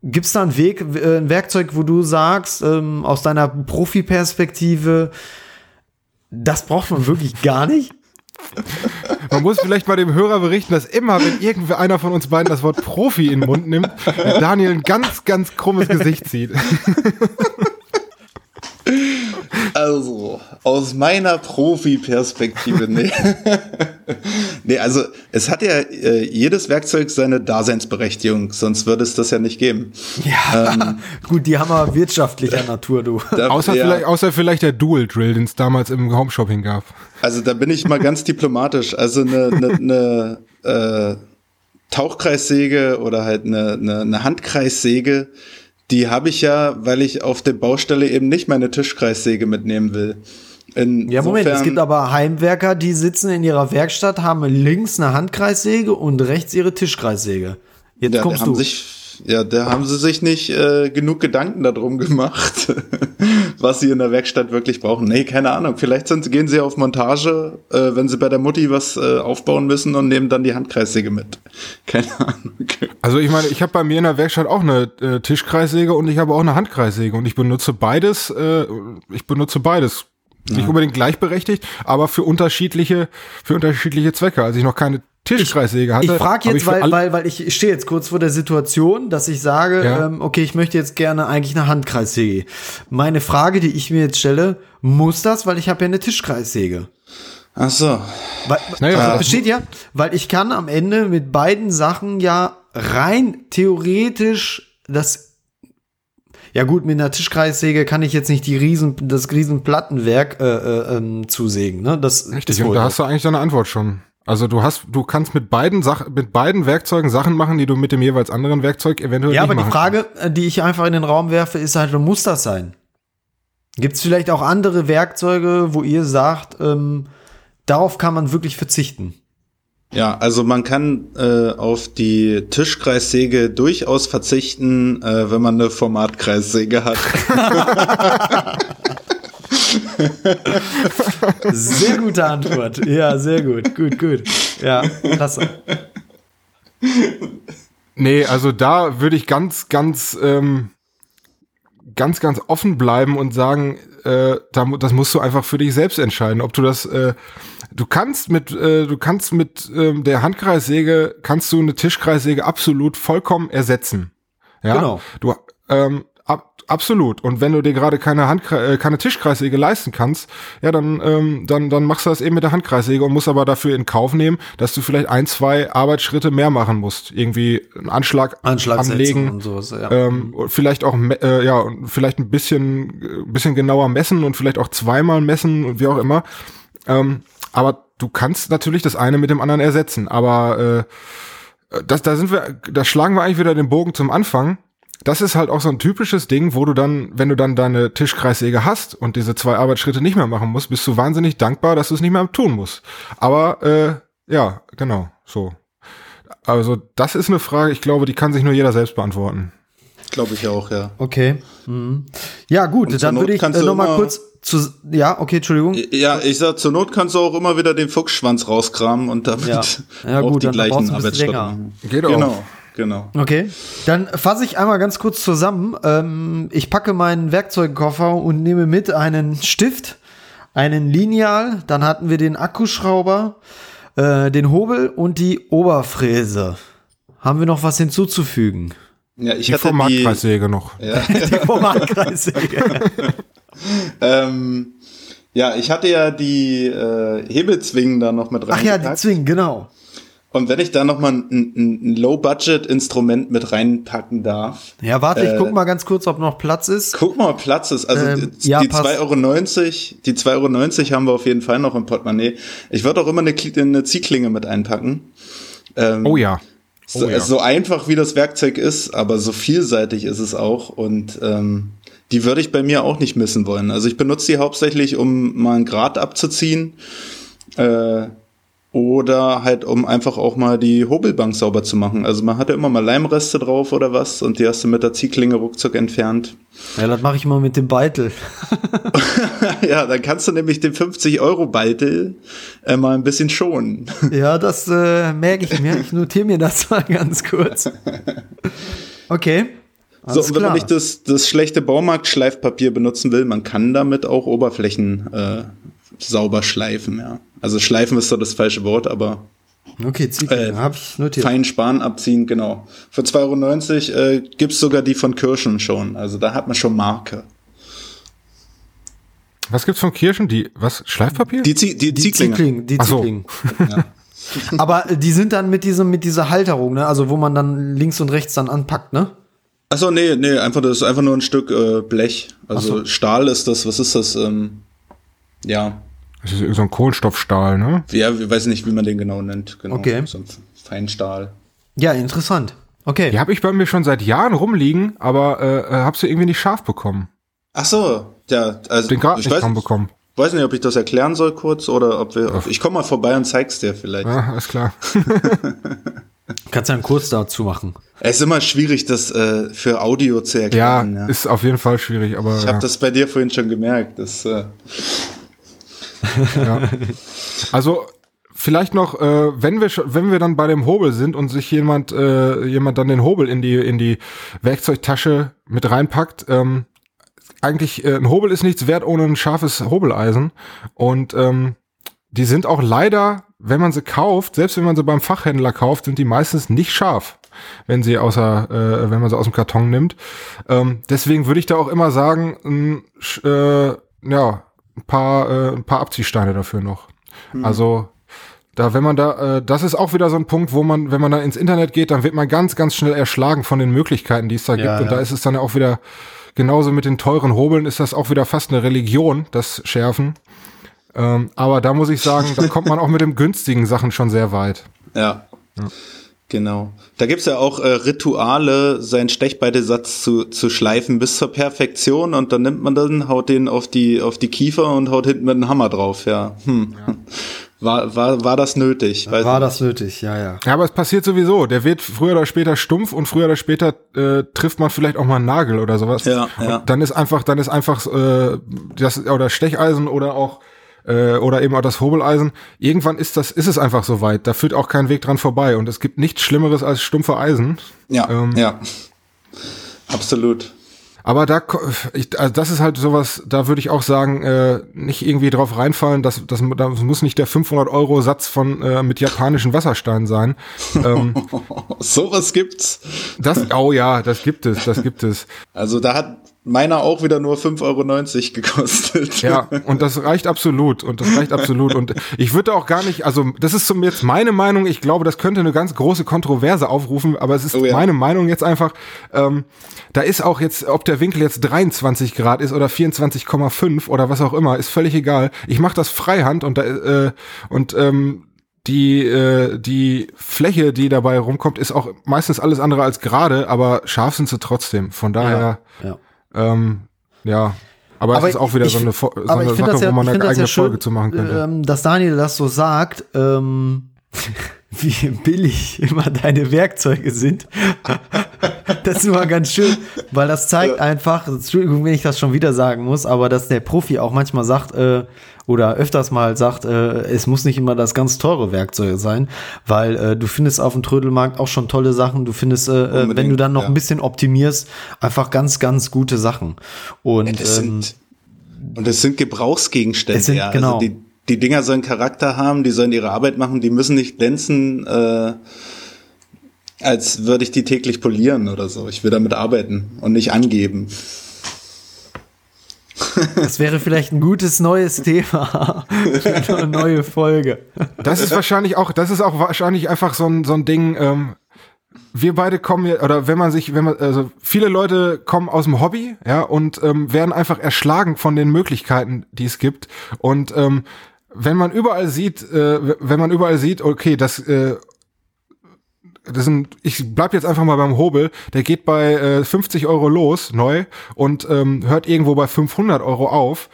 Speaker 4: gibt's da einen Weg, äh, ein Werkzeug, wo du sagst, ähm, aus deiner Profi-Perspektive, das braucht man wirklich gar nicht?
Speaker 2: Man muss vielleicht mal dem Hörer berichten, dass immer, wenn irgendwer einer von uns beiden das Wort Profi in den Mund nimmt, Daniel ein ganz, ganz krummes Gesicht zieht.
Speaker 3: Also, aus meiner Profi-Perspektive, nee. nee, also es hat ja äh, jedes Werkzeug seine Daseinsberechtigung, sonst würde es das ja nicht geben.
Speaker 4: Ja, ähm, gut, die haben wir wirtschaftlicher Natur, du.
Speaker 2: Da, außer, ja. vielleicht, außer vielleicht der Dual Drill, den es damals im Home Shopping gab.
Speaker 3: Also da bin ich mal ganz diplomatisch. Also eine, eine, eine äh, Tauchkreissäge oder halt eine, eine, eine Handkreissäge, die habe ich ja, weil ich auf der Baustelle eben nicht meine Tischkreissäge mitnehmen will.
Speaker 4: Insofern, ja, Moment, es gibt aber Heimwerker, die sitzen in ihrer Werkstatt, haben links eine Handkreissäge und rechts ihre Tischkreissäge.
Speaker 3: Jetzt ja, kommst du. Sich ja, da haben sie sich nicht äh, genug Gedanken darum gemacht, was sie in der Werkstatt wirklich brauchen. Nee, keine Ahnung. Vielleicht sind, gehen sie auf Montage, äh, wenn sie bei der Mutti was äh, aufbauen müssen und nehmen dann die Handkreissäge mit. Keine Ahnung.
Speaker 2: Also ich meine, ich habe bei mir in der Werkstatt auch eine äh, Tischkreissäge und ich habe auch eine Handkreissäge und ich benutze beides. Äh, ich benutze beides. Nicht ja. unbedingt gleichberechtigt, aber für unterschiedliche, für unterschiedliche Zwecke. Als ich noch keine Tischkreissäge hatte.
Speaker 4: Ich frage jetzt, weil, weil, weil ich stehe jetzt kurz vor der Situation, dass ich sage, ja. ähm, okay, ich möchte jetzt gerne eigentlich eine Handkreissäge. Meine Frage, die ich mir jetzt stelle, muss das, weil ich habe ja eine Tischkreissäge.
Speaker 3: Ach so.
Speaker 4: Weil, naja, also besteht ja, weil ich kann am Ende mit beiden Sachen ja rein theoretisch das ja gut, mit einer Tischkreissäge kann ich jetzt nicht die riesen, das riesen Plattenwerk äh, äh, ähm, zusägen. Ne? Das
Speaker 2: Richtig, und da hast du eigentlich deine Antwort schon. Also du hast, du kannst mit beiden Sachen, mit beiden Werkzeugen Sachen machen, die du mit dem jeweils anderen Werkzeug eventuell
Speaker 4: ja,
Speaker 2: nicht
Speaker 4: machen Ja, aber die Frage, kannst. Äh, die ich einfach in den Raum werfe, ist halt, muss das sein? Gibt es vielleicht auch andere Werkzeuge, wo ihr sagt, ähm, darauf kann man wirklich verzichten?
Speaker 3: Ja, also man kann äh, auf die Tischkreissäge durchaus verzichten, äh, wenn man eine Formatkreissäge hat.
Speaker 4: sehr gute Antwort. Ja, sehr gut. Gut, gut. Ja, klasse.
Speaker 2: Nee, also da würde ich ganz, ganz, ähm, ganz, ganz offen bleiben und sagen, äh, das musst du einfach für dich selbst entscheiden, ob du das, äh, du kannst mit, äh, du kannst mit ähm, der Handkreissäge, kannst du eine Tischkreissäge absolut vollkommen ersetzen. Ja, genau. Du, ähm, absolut. Und wenn du dir gerade keine Hand, äh, keine Tischkreissäge leisten kannst, ja, dann, ähm, dann, dann machst du das eben mit der Handkreissäge und musst aber dafür in Kauf nehmen, dass du vielleicht ein, zwei Arbeitsschritte mehr machen musst. Irgendwie einen Anschlag anlegen und sowas, ja. ähm, vielleicht auch, äh, ja, vielleicht ein bisschen, äh, bisschen genauer messen und vielleicht auch zweimal messen und wie auch immer. Ähm, aber du kannst natürlich das eine mit dem anderen ersetzen. Aber äh, das, da sind wir, da schlagen wir eigentlich wieder den Bogen zum Anfang das ist halt auch so ein typisches Ding, wo du dann, wenn du dann deine Tischkreissäge hast und diese zwei Arbeitsschritte nicht mehr machen musst, bist du wahnsinnig dankbar, dass du es nicht mehr tun musst. Aber äh, ja, genau, so. Also das ist eine Frage, ich glaube, die kann sich nur jeder selbst beantworten.
Speaker 3: Glaube ich auch, ja.
Speaker 4: Okay. Mhm. Ja, gut, dann würde ich äh, noch mal kurz zu, ja, okay, Entschuldigung.
Speaker 3: Ja, ich sag, zur Not kannst du auch immer wieder den Fuchsschwanz rauskramen und damit ja. Ja, auch gut, die gleichen Arbeitsschritte.
Speaker 2: Geht auch. Genau.
Speaker 3: Genau.
Speaker 4: Okay. Dann fasse ich einmal ganz kurz zusammen. Ähm, ich packe meinen Werkzeugkoffer und nehme mit einen Stift, einen Lineal, dann hatten wir den Akkuschrauber, äh, den Hobel und die Oberfräse. Haben wir noch was hinzuzufügen?
Speaker 3: Ja, ich
Speaker 2: die
Speaker 3: hatte
Speaker 2: Formatkreissäge noch. Ja.
Speaker 4: die Formatkreissäge.
Speaker 3: ähm, ja, ich hatte ja die äh, Hebelzwingen da noch mit rein.
Speaker 4: Ach ja, die Zwingen, genau.
Speaker 3: Und wenn ich da noch mal ein, ein Low-Budget-Instrument mit reinpacken darf.
Speaker 4: Ja, warte, ich äh, guck mal ganz kurz, ob noch Platz ist.
Speaker 3: Guck mal, ob Platz ist. Also ähm, die, ja, 2,90 Euro, die 2,90 Euro haben wir auf jeden Fall noch im Portemonnaie. Ich würde auch immer eine, eine Ziehklinge mit einpacken.
Speaker 2: Ähm, oh ja.
Speaker 3: Oh so, ja. so, einfach wie das Werkzeug ist, aber so vielseitig ist es auch. Und ähm, die würde ich bei mir auch nicht missen wollen. Also ich benutze die hauptsächlich, um mal einen Grad abzuziehen. Äh, oder halt, um einfach auch mal die Hobelbank sauber zu machen. Also man hatte immer mal Leimreste drauf oder was und die hast du mit der Ziehklinge ruckzuck entfernt.
Speaker 4: Ja, das mache ich mal mit dem Beitel.
Speaker 3: ja, dann kannst du nämlich den 50-Euro-Beitel äh, mal ein bisschen schonen.
Speaker 4: ja, das äh, merke ich mir. Ich notiere mir das mal ganz kurz. Okay.
Speaker 3: So, und wenn man nicht das, das schlechte Baumarkt-Schleifpapier benutzen will, man kann damit auch Oberflächen äh, sauber schleifen, ja. Also schleifen ist so das falsche Wort, aber
Speaker 4: Okay, Ziegling, äh, habe ich notiert.
Speaker 3: Fein Span abziehen, genau. Für 2,90 Euro äh, gibt's sogar die von Kirschen schon. Also da hat man schon Marke.
Speaker 2: Was gibt's von Kirschen? Die, was? Schleifpapier?
Speaker 3: Die, die, die,
Speaker 4: die Ziegling. Die
Speaker 2: Ach so.
Speaker 4: Ziegling. Ja. Aber die sind dann mit diesem, mit dieser Halterung, ne? Also wo man dann links und rechts dann anpackt, ne?
Speaker 3: Achso, nee, nee, einfach, das ist einfach nur ein Stück äh, Blech. Also
Speaker 4: so.
Speaker 3: Stahl ist das, was ist das? Ähm, ja.
Speaker 2: Das ist so ein Kohlenstoffstahl, ne?
Speaker 3: Ja, ich weiß nicht, wie man den genau nennt. Genau.
Speaker 4: Okay.
Speaker 3: So ein Feinstahl.
Speaker 4: Ja, interessant. Okay.
Speaker 2: Die habe ich bei mir schon seit Jahren rumliegen, aber äh, äh habe sie irgendwie nicht scharf bekommen.
Speaker 3: Ach so, ja, also
Speaker 2: Den Garten
Speaker 3: ich
Speaker 2: nicht
Speaker 3: weiß,
Speaker 2: bekommen.
Speaker 3: weiß nicht, ob ich das erklären soll kurz oder ob wir. Ich komme mal vorbei und zeig's dir vielleicht.
Speaker 2: Ja, alles klar.
Speaker 4: Kannst du einen Kurs dazu machen?
Speaker 3: Es ist immer schwierig, das äh, für Audio zu
Speaker 2: Ja,
Speaker 3: erklären. Ja,
Speaker 2: ist auf jeden Fall schwierig, aber
Speaker 3: Ich
Speaker 2: ja.
Speaker 3: habe das bei dir vorhin schon gemerkt. Das, äh,
Speaker 2: ja. Also vielleicht noch, äh, wenn wir wenn wir dann bei dem Hobel sind und sich jemand äh, jemand dann den Hobel in die in die Werkzeugtasche mit reinpackt, ähm, eigentlich äh, ein Hobel ist nichts wert ohne ein scharfes Hobeleisen und ähm, die sind auch leider, wenn man sie kauft, selbst wenn man sie beim Fachhändler kauft, sind die meistens nicht scharf, wenn sie außer, äh, wenn man sie aus dem Karton nimmt. Ähm, deswegen würde ich da auch immer sagen, ein, sch- äh, ja, ein paar, äh, ein paar Abziehsteine dafür noch. Also da, wenn man da, äh, das ist auch wieder so ein Punkt, wo man, wenn man da ins Internet geht, dann wird man ganz, ganz schnell erschlagen von den Möglichkeiten, die es da
Speaker 4: Ja,
Speaker 2: gibt. Und
Speaker 4: ja.
Speaker 2: da ist es dann ja auch wieder, genauso mit den teuren Hobeln ist das auch wieder fast eine Religion, das Schärfen. Ähm, aber da muss ich sagen, da kommt man auch mit den günstigen Sachen schon sehr weit.
Speaker 3: ja. Genau. Da gibt's ja auch äh, Rituale, seinen Stechbeidesatz zu, zu schleifen bis zur Perfektion und dann nimmt man den, haut den auf die, auf die Kiefer und haut hinten mit einem Hammer drauf, ja. Hm. War, war, war das nötig? Weiß
Speaker 4: War das nötig? Ja, ja.
Speaker 2: Ja, aber es passiert sowieso. Der wird früher oder später stumpf und früher oder später äh, trifft man vielleicht auch mal einen Nagel oder sowas.
Speaker 3: Ja, ja.
Speaker 2: Dann ist einfach, dann ist einfach äh, das oder Stecheisen oder auch äh, oder eben auch das Hobeleisen. Irgendwann ist das, ist es einfach so weit. Da führt auch kein Weg dran vorbei. Und es gibt nichts Schlimmeres als stumpfe Eisen.
Speaker 3: Ja,
Speaker 2: Ähm,
Speaker 3: ja. Absolut.
Speaker 2: Aber da, ich, also das ist halt sowas, da würde ich auch sagen, äh, nicht irgendwie drauf reinfallen, dass das, das muss nicht der 500 Euro Satz von äh, mit japanischen Wassersteinen sein. ähm,
Speaker 3: Sowas gibt's.
Speaker 2: das, oh ja, das gibt es, das gibt es.
Speaker 3: Also da hat meiner auch wieder nur 5,90 Euro gekostet.
Speaker 2: Ja, und das reicht absolut und das reicht absolut und ich würde auch gar nicht, also das ist zum jetzt meine Meinung, ich glaube, das könnte eine ganz große Kontroverse aufrufen, aber es ist
Speaker 3: Oh ja.
Speaker 2: meine Meinung jetzt einfach, ähm, da ist auch jetzt, ob der Winkel jetzt 23 Grad ist oder 24,5 oder was auch immer, ist völlig egal. Ich mache das Freihand und da, äh, und ähm, die, äh, die Fläche, die dabei rumkommt, ist auch meistens alles andere als gerade, aber scharf sind sie trotzdem. Von daher,
Speaker 4: ja.
Speaker 2: Ähm, ja. Aber,
Speaker 4: Aber
Speaker 2: es ist auch wieder
Speaker 4: ich-
Speaker 2: so eine, so eine Sache,
Speaker 4: ja,
Speaker 2: wo man eine eigene
Speaker 4: ja schön,
Speaker 2: Folge zu machen könnte.
Speaker 4: Ähm, dass Daniel das so sagt, ähm, wie billig immer deine Werkzeuge sind. das ist immer ganz schön, weil das zeigt einfach, Entschuldigung, wenn ich das schon wieder sagen muss, aber dass der Profi auch manchmal sagt, äh, oder öfters mal sagt, äh, es muss nicht immer das ganz teure Werkzeug sein, weil äh, du findest auf dem Trödelmarkt auch schon tolle Sachen. Du findest, äh, äh, wenn du dann noch
Speaker 3: ja.
Speaker 4: ein bisschen optimierst, einfach ganz, ganz gute Sachen. Und
Speaker 3: Es
Speaker 4: ähm,
Speaker 3: sind, und es sind Gebrauchsgegenstände.
Speaker 4: Sind-
Speaker 3: ja.
Speaker 4: genau.
Speaker 3: Also die, die Dinger sollen Charakter haben, die sollen ihre Arbeit machen, die müssen nicht glänzen, äh, als würde ich die täglich polieren oder so. Ich will damit arbeiten und nicht angeben.
Speaker 4: Das wäre vielleicht ein gutes neues Thema für eine neue Folge.
Speaker 2: Das ist wahrscheinlich auch, das ist auch wahrscheinlich einfach so ein, so ein Ding, ähm, wir beide kommen ja, oder wenn man sich, wenn man, also viele Leute kommen aus dem Hobby, ja, und ähm, werden einfach erschlagen von den Möglichkeiten, die es gibt. Und ähm, wenn man überall sieht, äh, wenn man überall sieht, okay, das, äh, das sind, ich bleib jetzt einfach mal beim Hobel, der geht bei äh, 50 Euro los, neu, und ähm, hört irgendwo bei 500 Euro auf.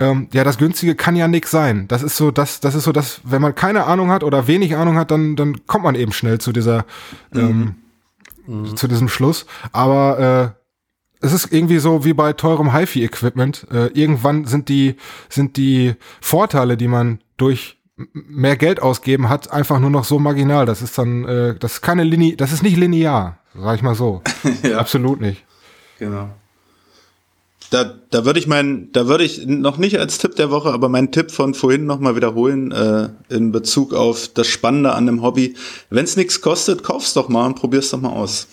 Speaker 2: Ähm, ja, das günstige kann ja nix sein. Das ist so, das, das ist so, dass wenn man keine Ahnung hat oder wenig Ahnung hat, dann, dann kommt man eben schnell zu dieser, ähm, zu diesem Schluss. Aber äh, es ist irgendwie so wie bei teurem HiFi-Equipment. Äh, irgendwann sind die, sind die Vorteile, die man durch mehr Geld ausgeben hat, einfach nur noch so marginal. Das ist dann, äh, das ist keine Linie, das ist nicht linear, sag ich mal so.
Speaker 3: Ja.
Speaker 2: Absolut nicht.
Speaker 3: Genau. da, da würde ich meinen, da würde ich noch nicht als Tipp der Woche, aber meinen Tipp von vorhin nochmal wiederholen, äh, in Bezug auf das Spannende an dem Hobby. Wenn es nichts kostet, kauf's doch mal und probier's doch mal aus.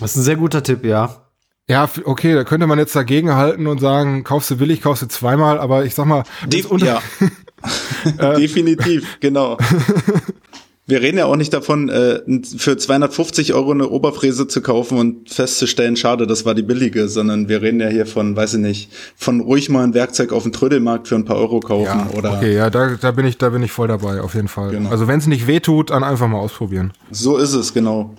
Speaker 4: Das ist ein sehr guter Tipp, ja.
Speaker 2: Ja, okay, da könnte man jetzt dagegen halten und sagen, kaufst du billig, kaufst du zweimal, aber ich sag mal,
Speaker 3: De ja. definitiv, genau. Wir reden ja auch nicht davon, äh, für 250 Euro eine Oberfräse zu kaufen und festzustellen, schade, das war die billige, sondern wir reden ja hier von, weiß ich nicht, von ruhig mal ein Werkzeug auf dem Trödelmarkt für ein paar Euro kaufen
Speaker 2: ja,
Speaker 3: oder.
Speaker 2: Okay, ja, da, da bin ich, da bin ich voll dabei, auf jeden Fall. Genau. Also wenn es nicht wehtut, dann einfach mal ausprobieren.
Speaker 3: So ist es, genau.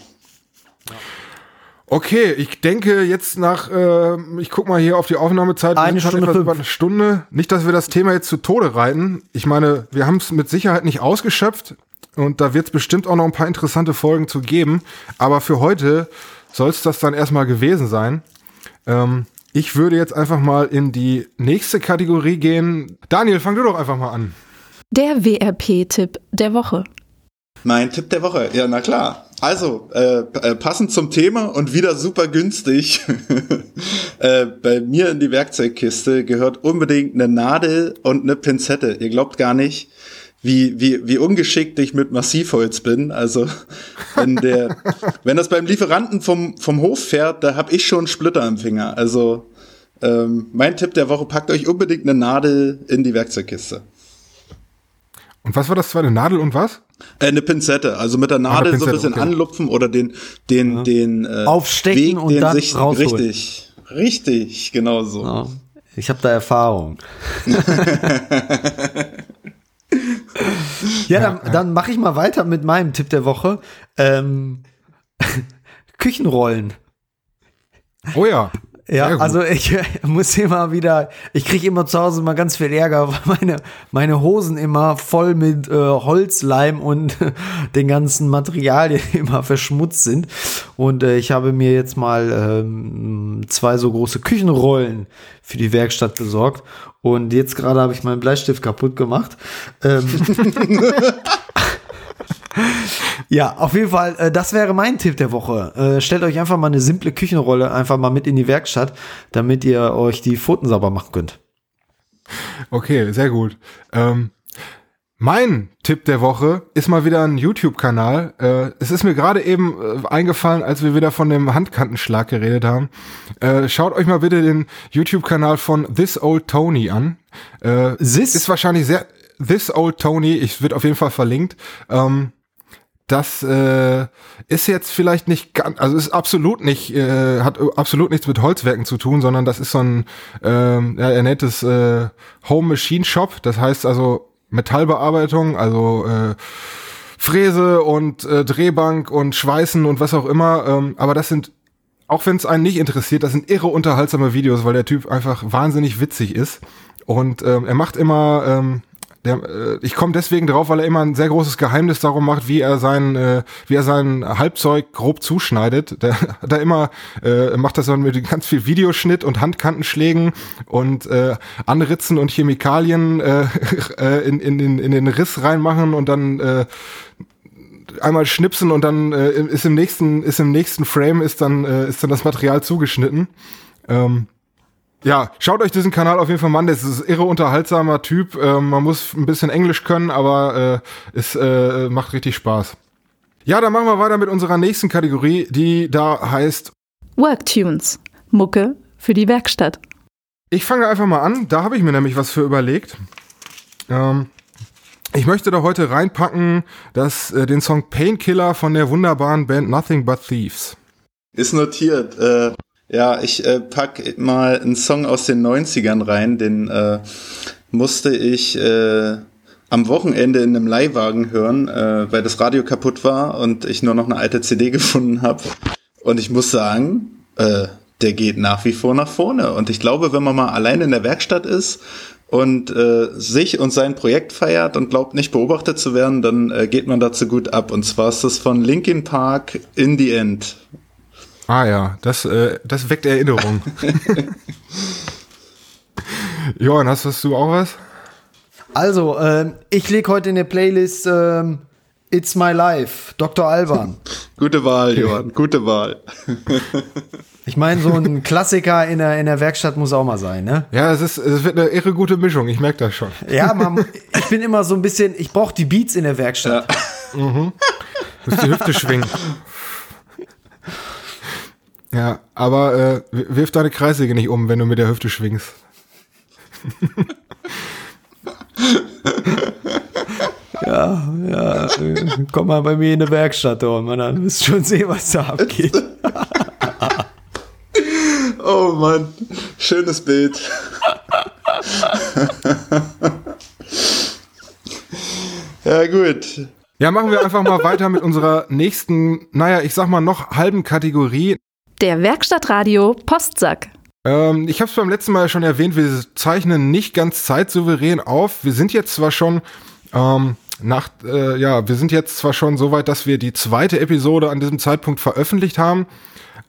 Speaker 2: Okay, ich denke jetzt nach, äh, ich guck mal hier auf die Aufnahmezeit.
Speaker 4: Eine Stunde,
Speaker 2: über eine Stunde. Nicht, dass wir das Thema jetzt zu Tode reiten. Ich meine, wir haben es mit Sicherheit nicht ausgeschöpft und da wird es bestimmt auch noch ein paar interessante Folgen zu geben. Aber für heute soll es das dann erstmal gewesen sein. Ähm, ich würde jetzt einfach mal in die nächste Kategorie gehen. Daniel, fang du doch einfach mal an.
Speaker 1: Der WRP-Tipp der Woche.
Speaker 3: Mein Tipp der Woche, ja, na klar. Also, äh, äh, passend zum Thema und wieder super günstig. äh, bei mir in die Werkzeugkiste gehört unbedingt eine Nadel und eine Pinzette. Ihr glaubt gar nicht, wie, wie, wie ungeschickt ich mit Massivholz bin. Also, wenn der, wenn das beim Lieferanten vom, vom Hof fährt, da habe ich schon Splitter am Finger. Also, ähm, mein Tipp der Woche, packt euch unbedingt eine Nadel in die Werkzeugkiste.
Speaker 2: Und was war das zweite? Nadel und was?
Speaker 3: Äh, eine Pinzette, also mit der Nadel so ein bisschen okay. anlupfen oder den, den, ja. den
Speaker 4: äh, Aufstecken Weg, und den dann sich, rausholen.
Speaker 3: Richtig, richtig, genau so. Ja,
Speaker 4: ich habe da Erfahrung. ja, dann, dann mache ich mal weiter mit meinem Tipp der Woche. Ähm, Küchenrollen.
Speaker 2: Oh ja.
Speaker 4: Ja, also ich muss immer wieder, ich kriege immer zu Hause mal ganz viel Ärger, weil meine, meine Hosen immer voll mit äh, Holzleim und den ganzen Materialien immer verschmutzt sind. Und äh, ich habe mir jetzt mal ähm, zwei so große Küchenrollen für die Werkstatt besorgt. Und jetzt gerade habe ich meinen Bleistift kaputt gemacht. Ähm, ja, auf jeden Fall, äh, das wäre mein Tipp der Woche. Äh, stellt euch einfach mal eine simple Küchenrolle einfach mal mit in die Werkstatt, damit ihr euch die Pfoten sauber machen könnt.
Speaker 2: Okay, sehr gut. Ähm, mein Tipp der Woche ist mal wieder ein YouTube-Kanal. Äh, es ist mir gerade eben äh, eingefallen, als wir wieder von dem Handkantenschlag geredet haben. Äh, schaut euch mal bitte den YouTube-Kanal von This Old Tony an. Äh, This? Ist wahrscheinlich sehr... This Old Tony, ich wird auf jeden Fall verlinkt. Ähm, das äh, ist jetzt vielleicht nicht ganz, also ist absolut nicht, äh, hat absolut nichts mit Holzwerken zu tun, sondern das ist so ein, äh, ja, er nennt es äh, Home Machine Shop. Das heißt also Metallbearbeitung, also äh, Fräse und äh, Drehbank und Schweißen und was auch immer. Ähm, aber das sind, auch wenn es einen nicht interessiert, das sind irre unterhaltsame Videos, weil der Typ einfach wahnsinnig witzig ist. Und ähm, er macht immer ähm, der, äh, ich komme deswegen drauf, weil er immer ein sehr großes Geheimnis darum macht, wie er sein, äh, wie er sein Halbzeug grob zuschneidet. Der hat da immer äh, macht das dann mit ganz viel Videoschnitt und Handkantenschlägen und äh, Anritzen und Chemikalien äh, äh, in, in, in, in den Riss reinmachen und dann äh, einmal schnipsen und dann äh, ist im nächsten ist im nächsten Frame ist dann äh, ist dann das Material zugeschnitten. Ähm, ja, schaut euch diesen Kanal auf jeden Fall an. Das ist ein irre unterhaltsamer Typ. Ähm, man muss ein bisschen Englisch können, aber äh, es äh, macht richtig Spaß. Ja, dann machen wir weiter mit unserer nächsten Kategorie, die da heißt
Speaker 1: Worktunes. Mucke für die Werkstatt.
Speaker 2: Ich fange einfach mal an. Da habe ich mir nämlich was für überlegt. Ähm, ich möchte da heute reinpacken, dass äh, den Song Painkiller von der wunderbaren Band Nothing But Thieves.
Speaker 3: Ist notiert. Äh, ja, ich äh, pack mal einen Song aus den 90ern rein, den äh, musste ich äh, am Wochenende in einem Leihwagen hören, äh, weil das Radio kaputt war und ich nur noch eine alte CD gefunden habe. Und ich muss sagen, äh, der geht nach wie vor nach vorne. Und ich glaube, wenn man mal allein in der Werkstatt ist und äh, sich und sein Projekt feiert und glaubt nicht beobachtet zu werden, dann äh, geht man dazu gut ab. Und zwar ist das von Linkin Park In the End.
Speaker 2: Ah ja, das, äh, das weckt Erinnerung. Johann, hast, hast du auch was?
Speaker 4: Also, ähm, ich lege heute in der Playlist ähm, It's My Life, Dr. Alban.
Speaker 3: Gute Wahl, Johann, gute Wahl.
Speaker 4: Ich meine, so ein Klassiker in der, in der Werkstatt muss auch mal sein, ne?
Speaker 2: Ja, es, ist, es wird eine irre gute Mischung, ich merke das schon.
Speaker 4: Ja, man, ich bin immer so ein bisschen, ich brauche die Beats in der Werkstatt.
Speaker 2: Ja. Mhm. Du musst die Hüfte schwingen. Ja, aber äh, wirf deine Kreissäge nicht um, wenn du mit der Hüfte schwingst.
Speaker 4: ja, ja, komm mal bei mir in die Werkstatt, oh Mann, dann wirst du schon sehen, was da abgeht.
Speaker 3: oh Mann, schönes Bild. ja, gut.
Speaker 2: Ja, machen wir einfach mal weiter mit unserer nächsten, naja, ich sag mal noch halben Kategorie.
Speaker 1: Der Werkstattradio Postsack.
Speaker 2: Ähm, ich habe es beim letzten Mal schon erwähnt, wir zeichnen nicht ganz zeitsouverän auf. Wir sind jetzt zwar schon ähm, nach, äh, ja, wir sind jetzt zwar schon so weit, dass wir die zweite Episode an diesem Zeitpunkt veröffentlicht haben.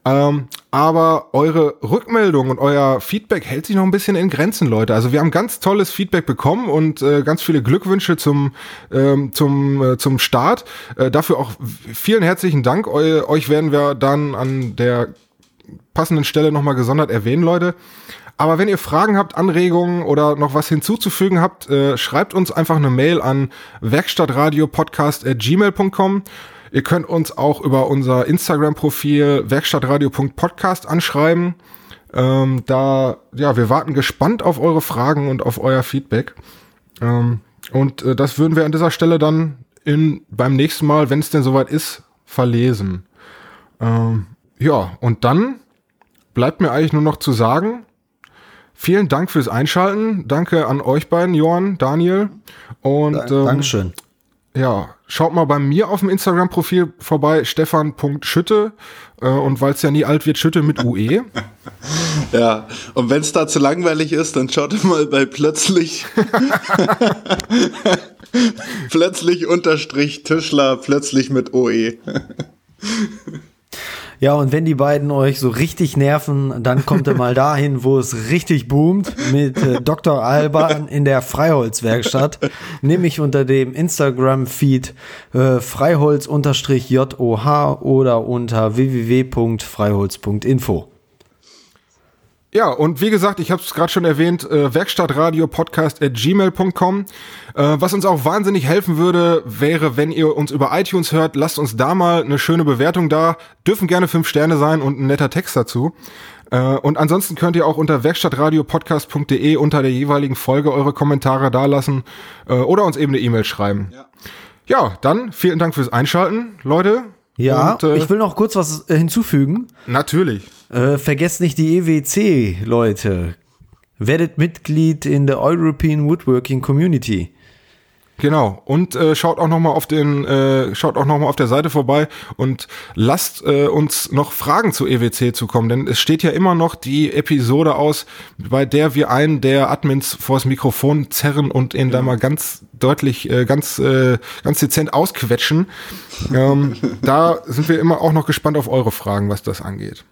Speaker 2: Ähm, aber eure Rückmeldung und euer Feedback hält sich noch ein bisschen in Grenzen, Leute. Also wir haben ganz tolles Feedback bekommen und äh, ganz viele Glückwünsche zum ähm, zum äh, zum Start. Äh, dafür auch vielen herzlichen Dank. Eu euch werden wir dann an der passenden Stelle nochmal gesondert erwähnen, Leute. Aber wenn ihr Fragen habt, Anregungen oder noch was hinzuzufügen habt, äh, schreibt uns einfach eine Mail an werkstattradiopodcast.gmail.com. Ihr könnt uns auch über unser Instagram-Profil werkstattradio.podcast anschreiben. Ähm, da, ja, wir warten gespannt auf eure Fragen und auf euer Feedback. Ähm, und äh, das würden wir an dieser Stelle dann in, beim nächsten Mal, wenn es denn soweit ist, verlesen. Ähm, ja, und dann bleibt mir eigentlich nur noch zu sagen, vielen Dank fürs Einschalten. Danke an euch beiden, Johann, Daniel. Und, ähm,
Speaker 4: Dankeschön.
Speaker 2: Ja, schaut mal bei mir auf dem Instagram-Profil vorbei, stefan.schütte. Äh, und weil es ja nie alt wird, Schütte mit UE.
Speaker 3: ja, und wenn es da zu langweilig ist, dann schaut mal bei plötzlich. plötzlich unterstrich Tischler, plötzlich mit OE.
Speaker 4: Ja, und wenn die beiden euch so richtig nerven, dann kommt ihr mal dahin, wo es richtig boomt, mit äh, Dr. Alban in der Freiholzwerkstatt, nämlich unter dem Instagram-Feed äh, freiholz-joh oder unter www.freiholz.info.
Speaker 2: Ja, und wie gesagt, ich habe es gerade schon erwähnt, äh, Werkstattradiopodcast at gmail.com. Äh, was uns auch wahnsinnig helfen würde, wäre, wenn ihr uns über iTunes hört, lasst uns da mal eine schöne Bewertung da. Dürfen gerne fünf Sterne sein und ein netter Text dazu. Äh, und ansonsten könnt ihr auch unter werkstattradiopodcast.de unter der jeweiligen Folge eure Kommentare dalassen äh, oder uns eben eine E-Mail schreiben. Ja. ja, dann vielen Dank fürs Einschalten, Leute.
Speaker 4: Ja, und, äh, ich will noch kurz was äh, hinzufügen.
Speaker 2: Natürlich.
Speaker 4: Äh, vergesst nicht die EWC, Leute. Werdet Mitglied in der European Woodworking Community.
Speaker 2: Genau. Und äh, schaut auch noch mal auf den, äh, schaut auch noch mal auf der Seite vorbei und lasst äh, uns noch Fragen zu EWC zukommen, denn es steht ja immer noch die Episode aus, bei der wir einen der Admins vors Mikrofon zerren und ihn ja. da mal ganz deutlich, äh, ganz, äh, ganz dezent ausquetschen. ähm, da sind wir immer auch noch gespannt auf eure Fragen, was das angeht.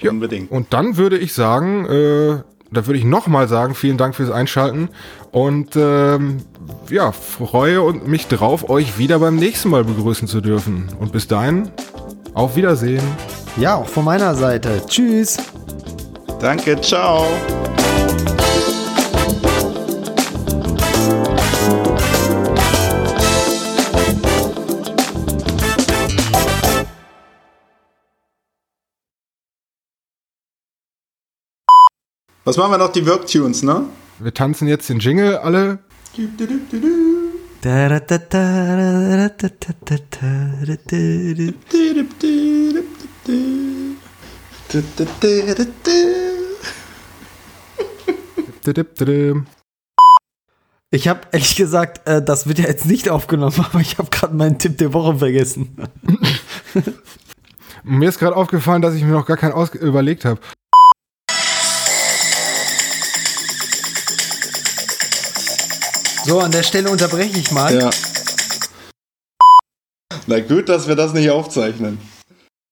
Speaker 2: Ja, Unbedingt. Und dann würde ich sagen, äh, da würde ich nochmal sagen, vielen Dank fürs Einschalten und ähm, ja, freue mich drauf, euch wieder beim nächsten Mal begrüßen zu dürfen. Und bis dahin, auf Wiedersehen.
Speaker 4: Ja, auch von meiner Seite. Tschüss.
Speaker 3: Danke, ciao. Was machen wir noch? Die Worktunes, ne?
Speaker 2: Wir tanzen jetzt den Jingle alle.
Speaker 4: Ich habe ehrlich gesagt, äh, das wird ja jetzt nicht aufgenommen, aber ich habe gerade meinen Tipp der Woche vergessen.
Speaker 2: mir ist gerade aufgefallen, dass ich mir noch gar keinen überlegt habe.
Speaker 4: So, an der Stelle unterbreche ich mal. Ja.
Speaker 3: Na gut, dass wir das nicht aufzeichnen.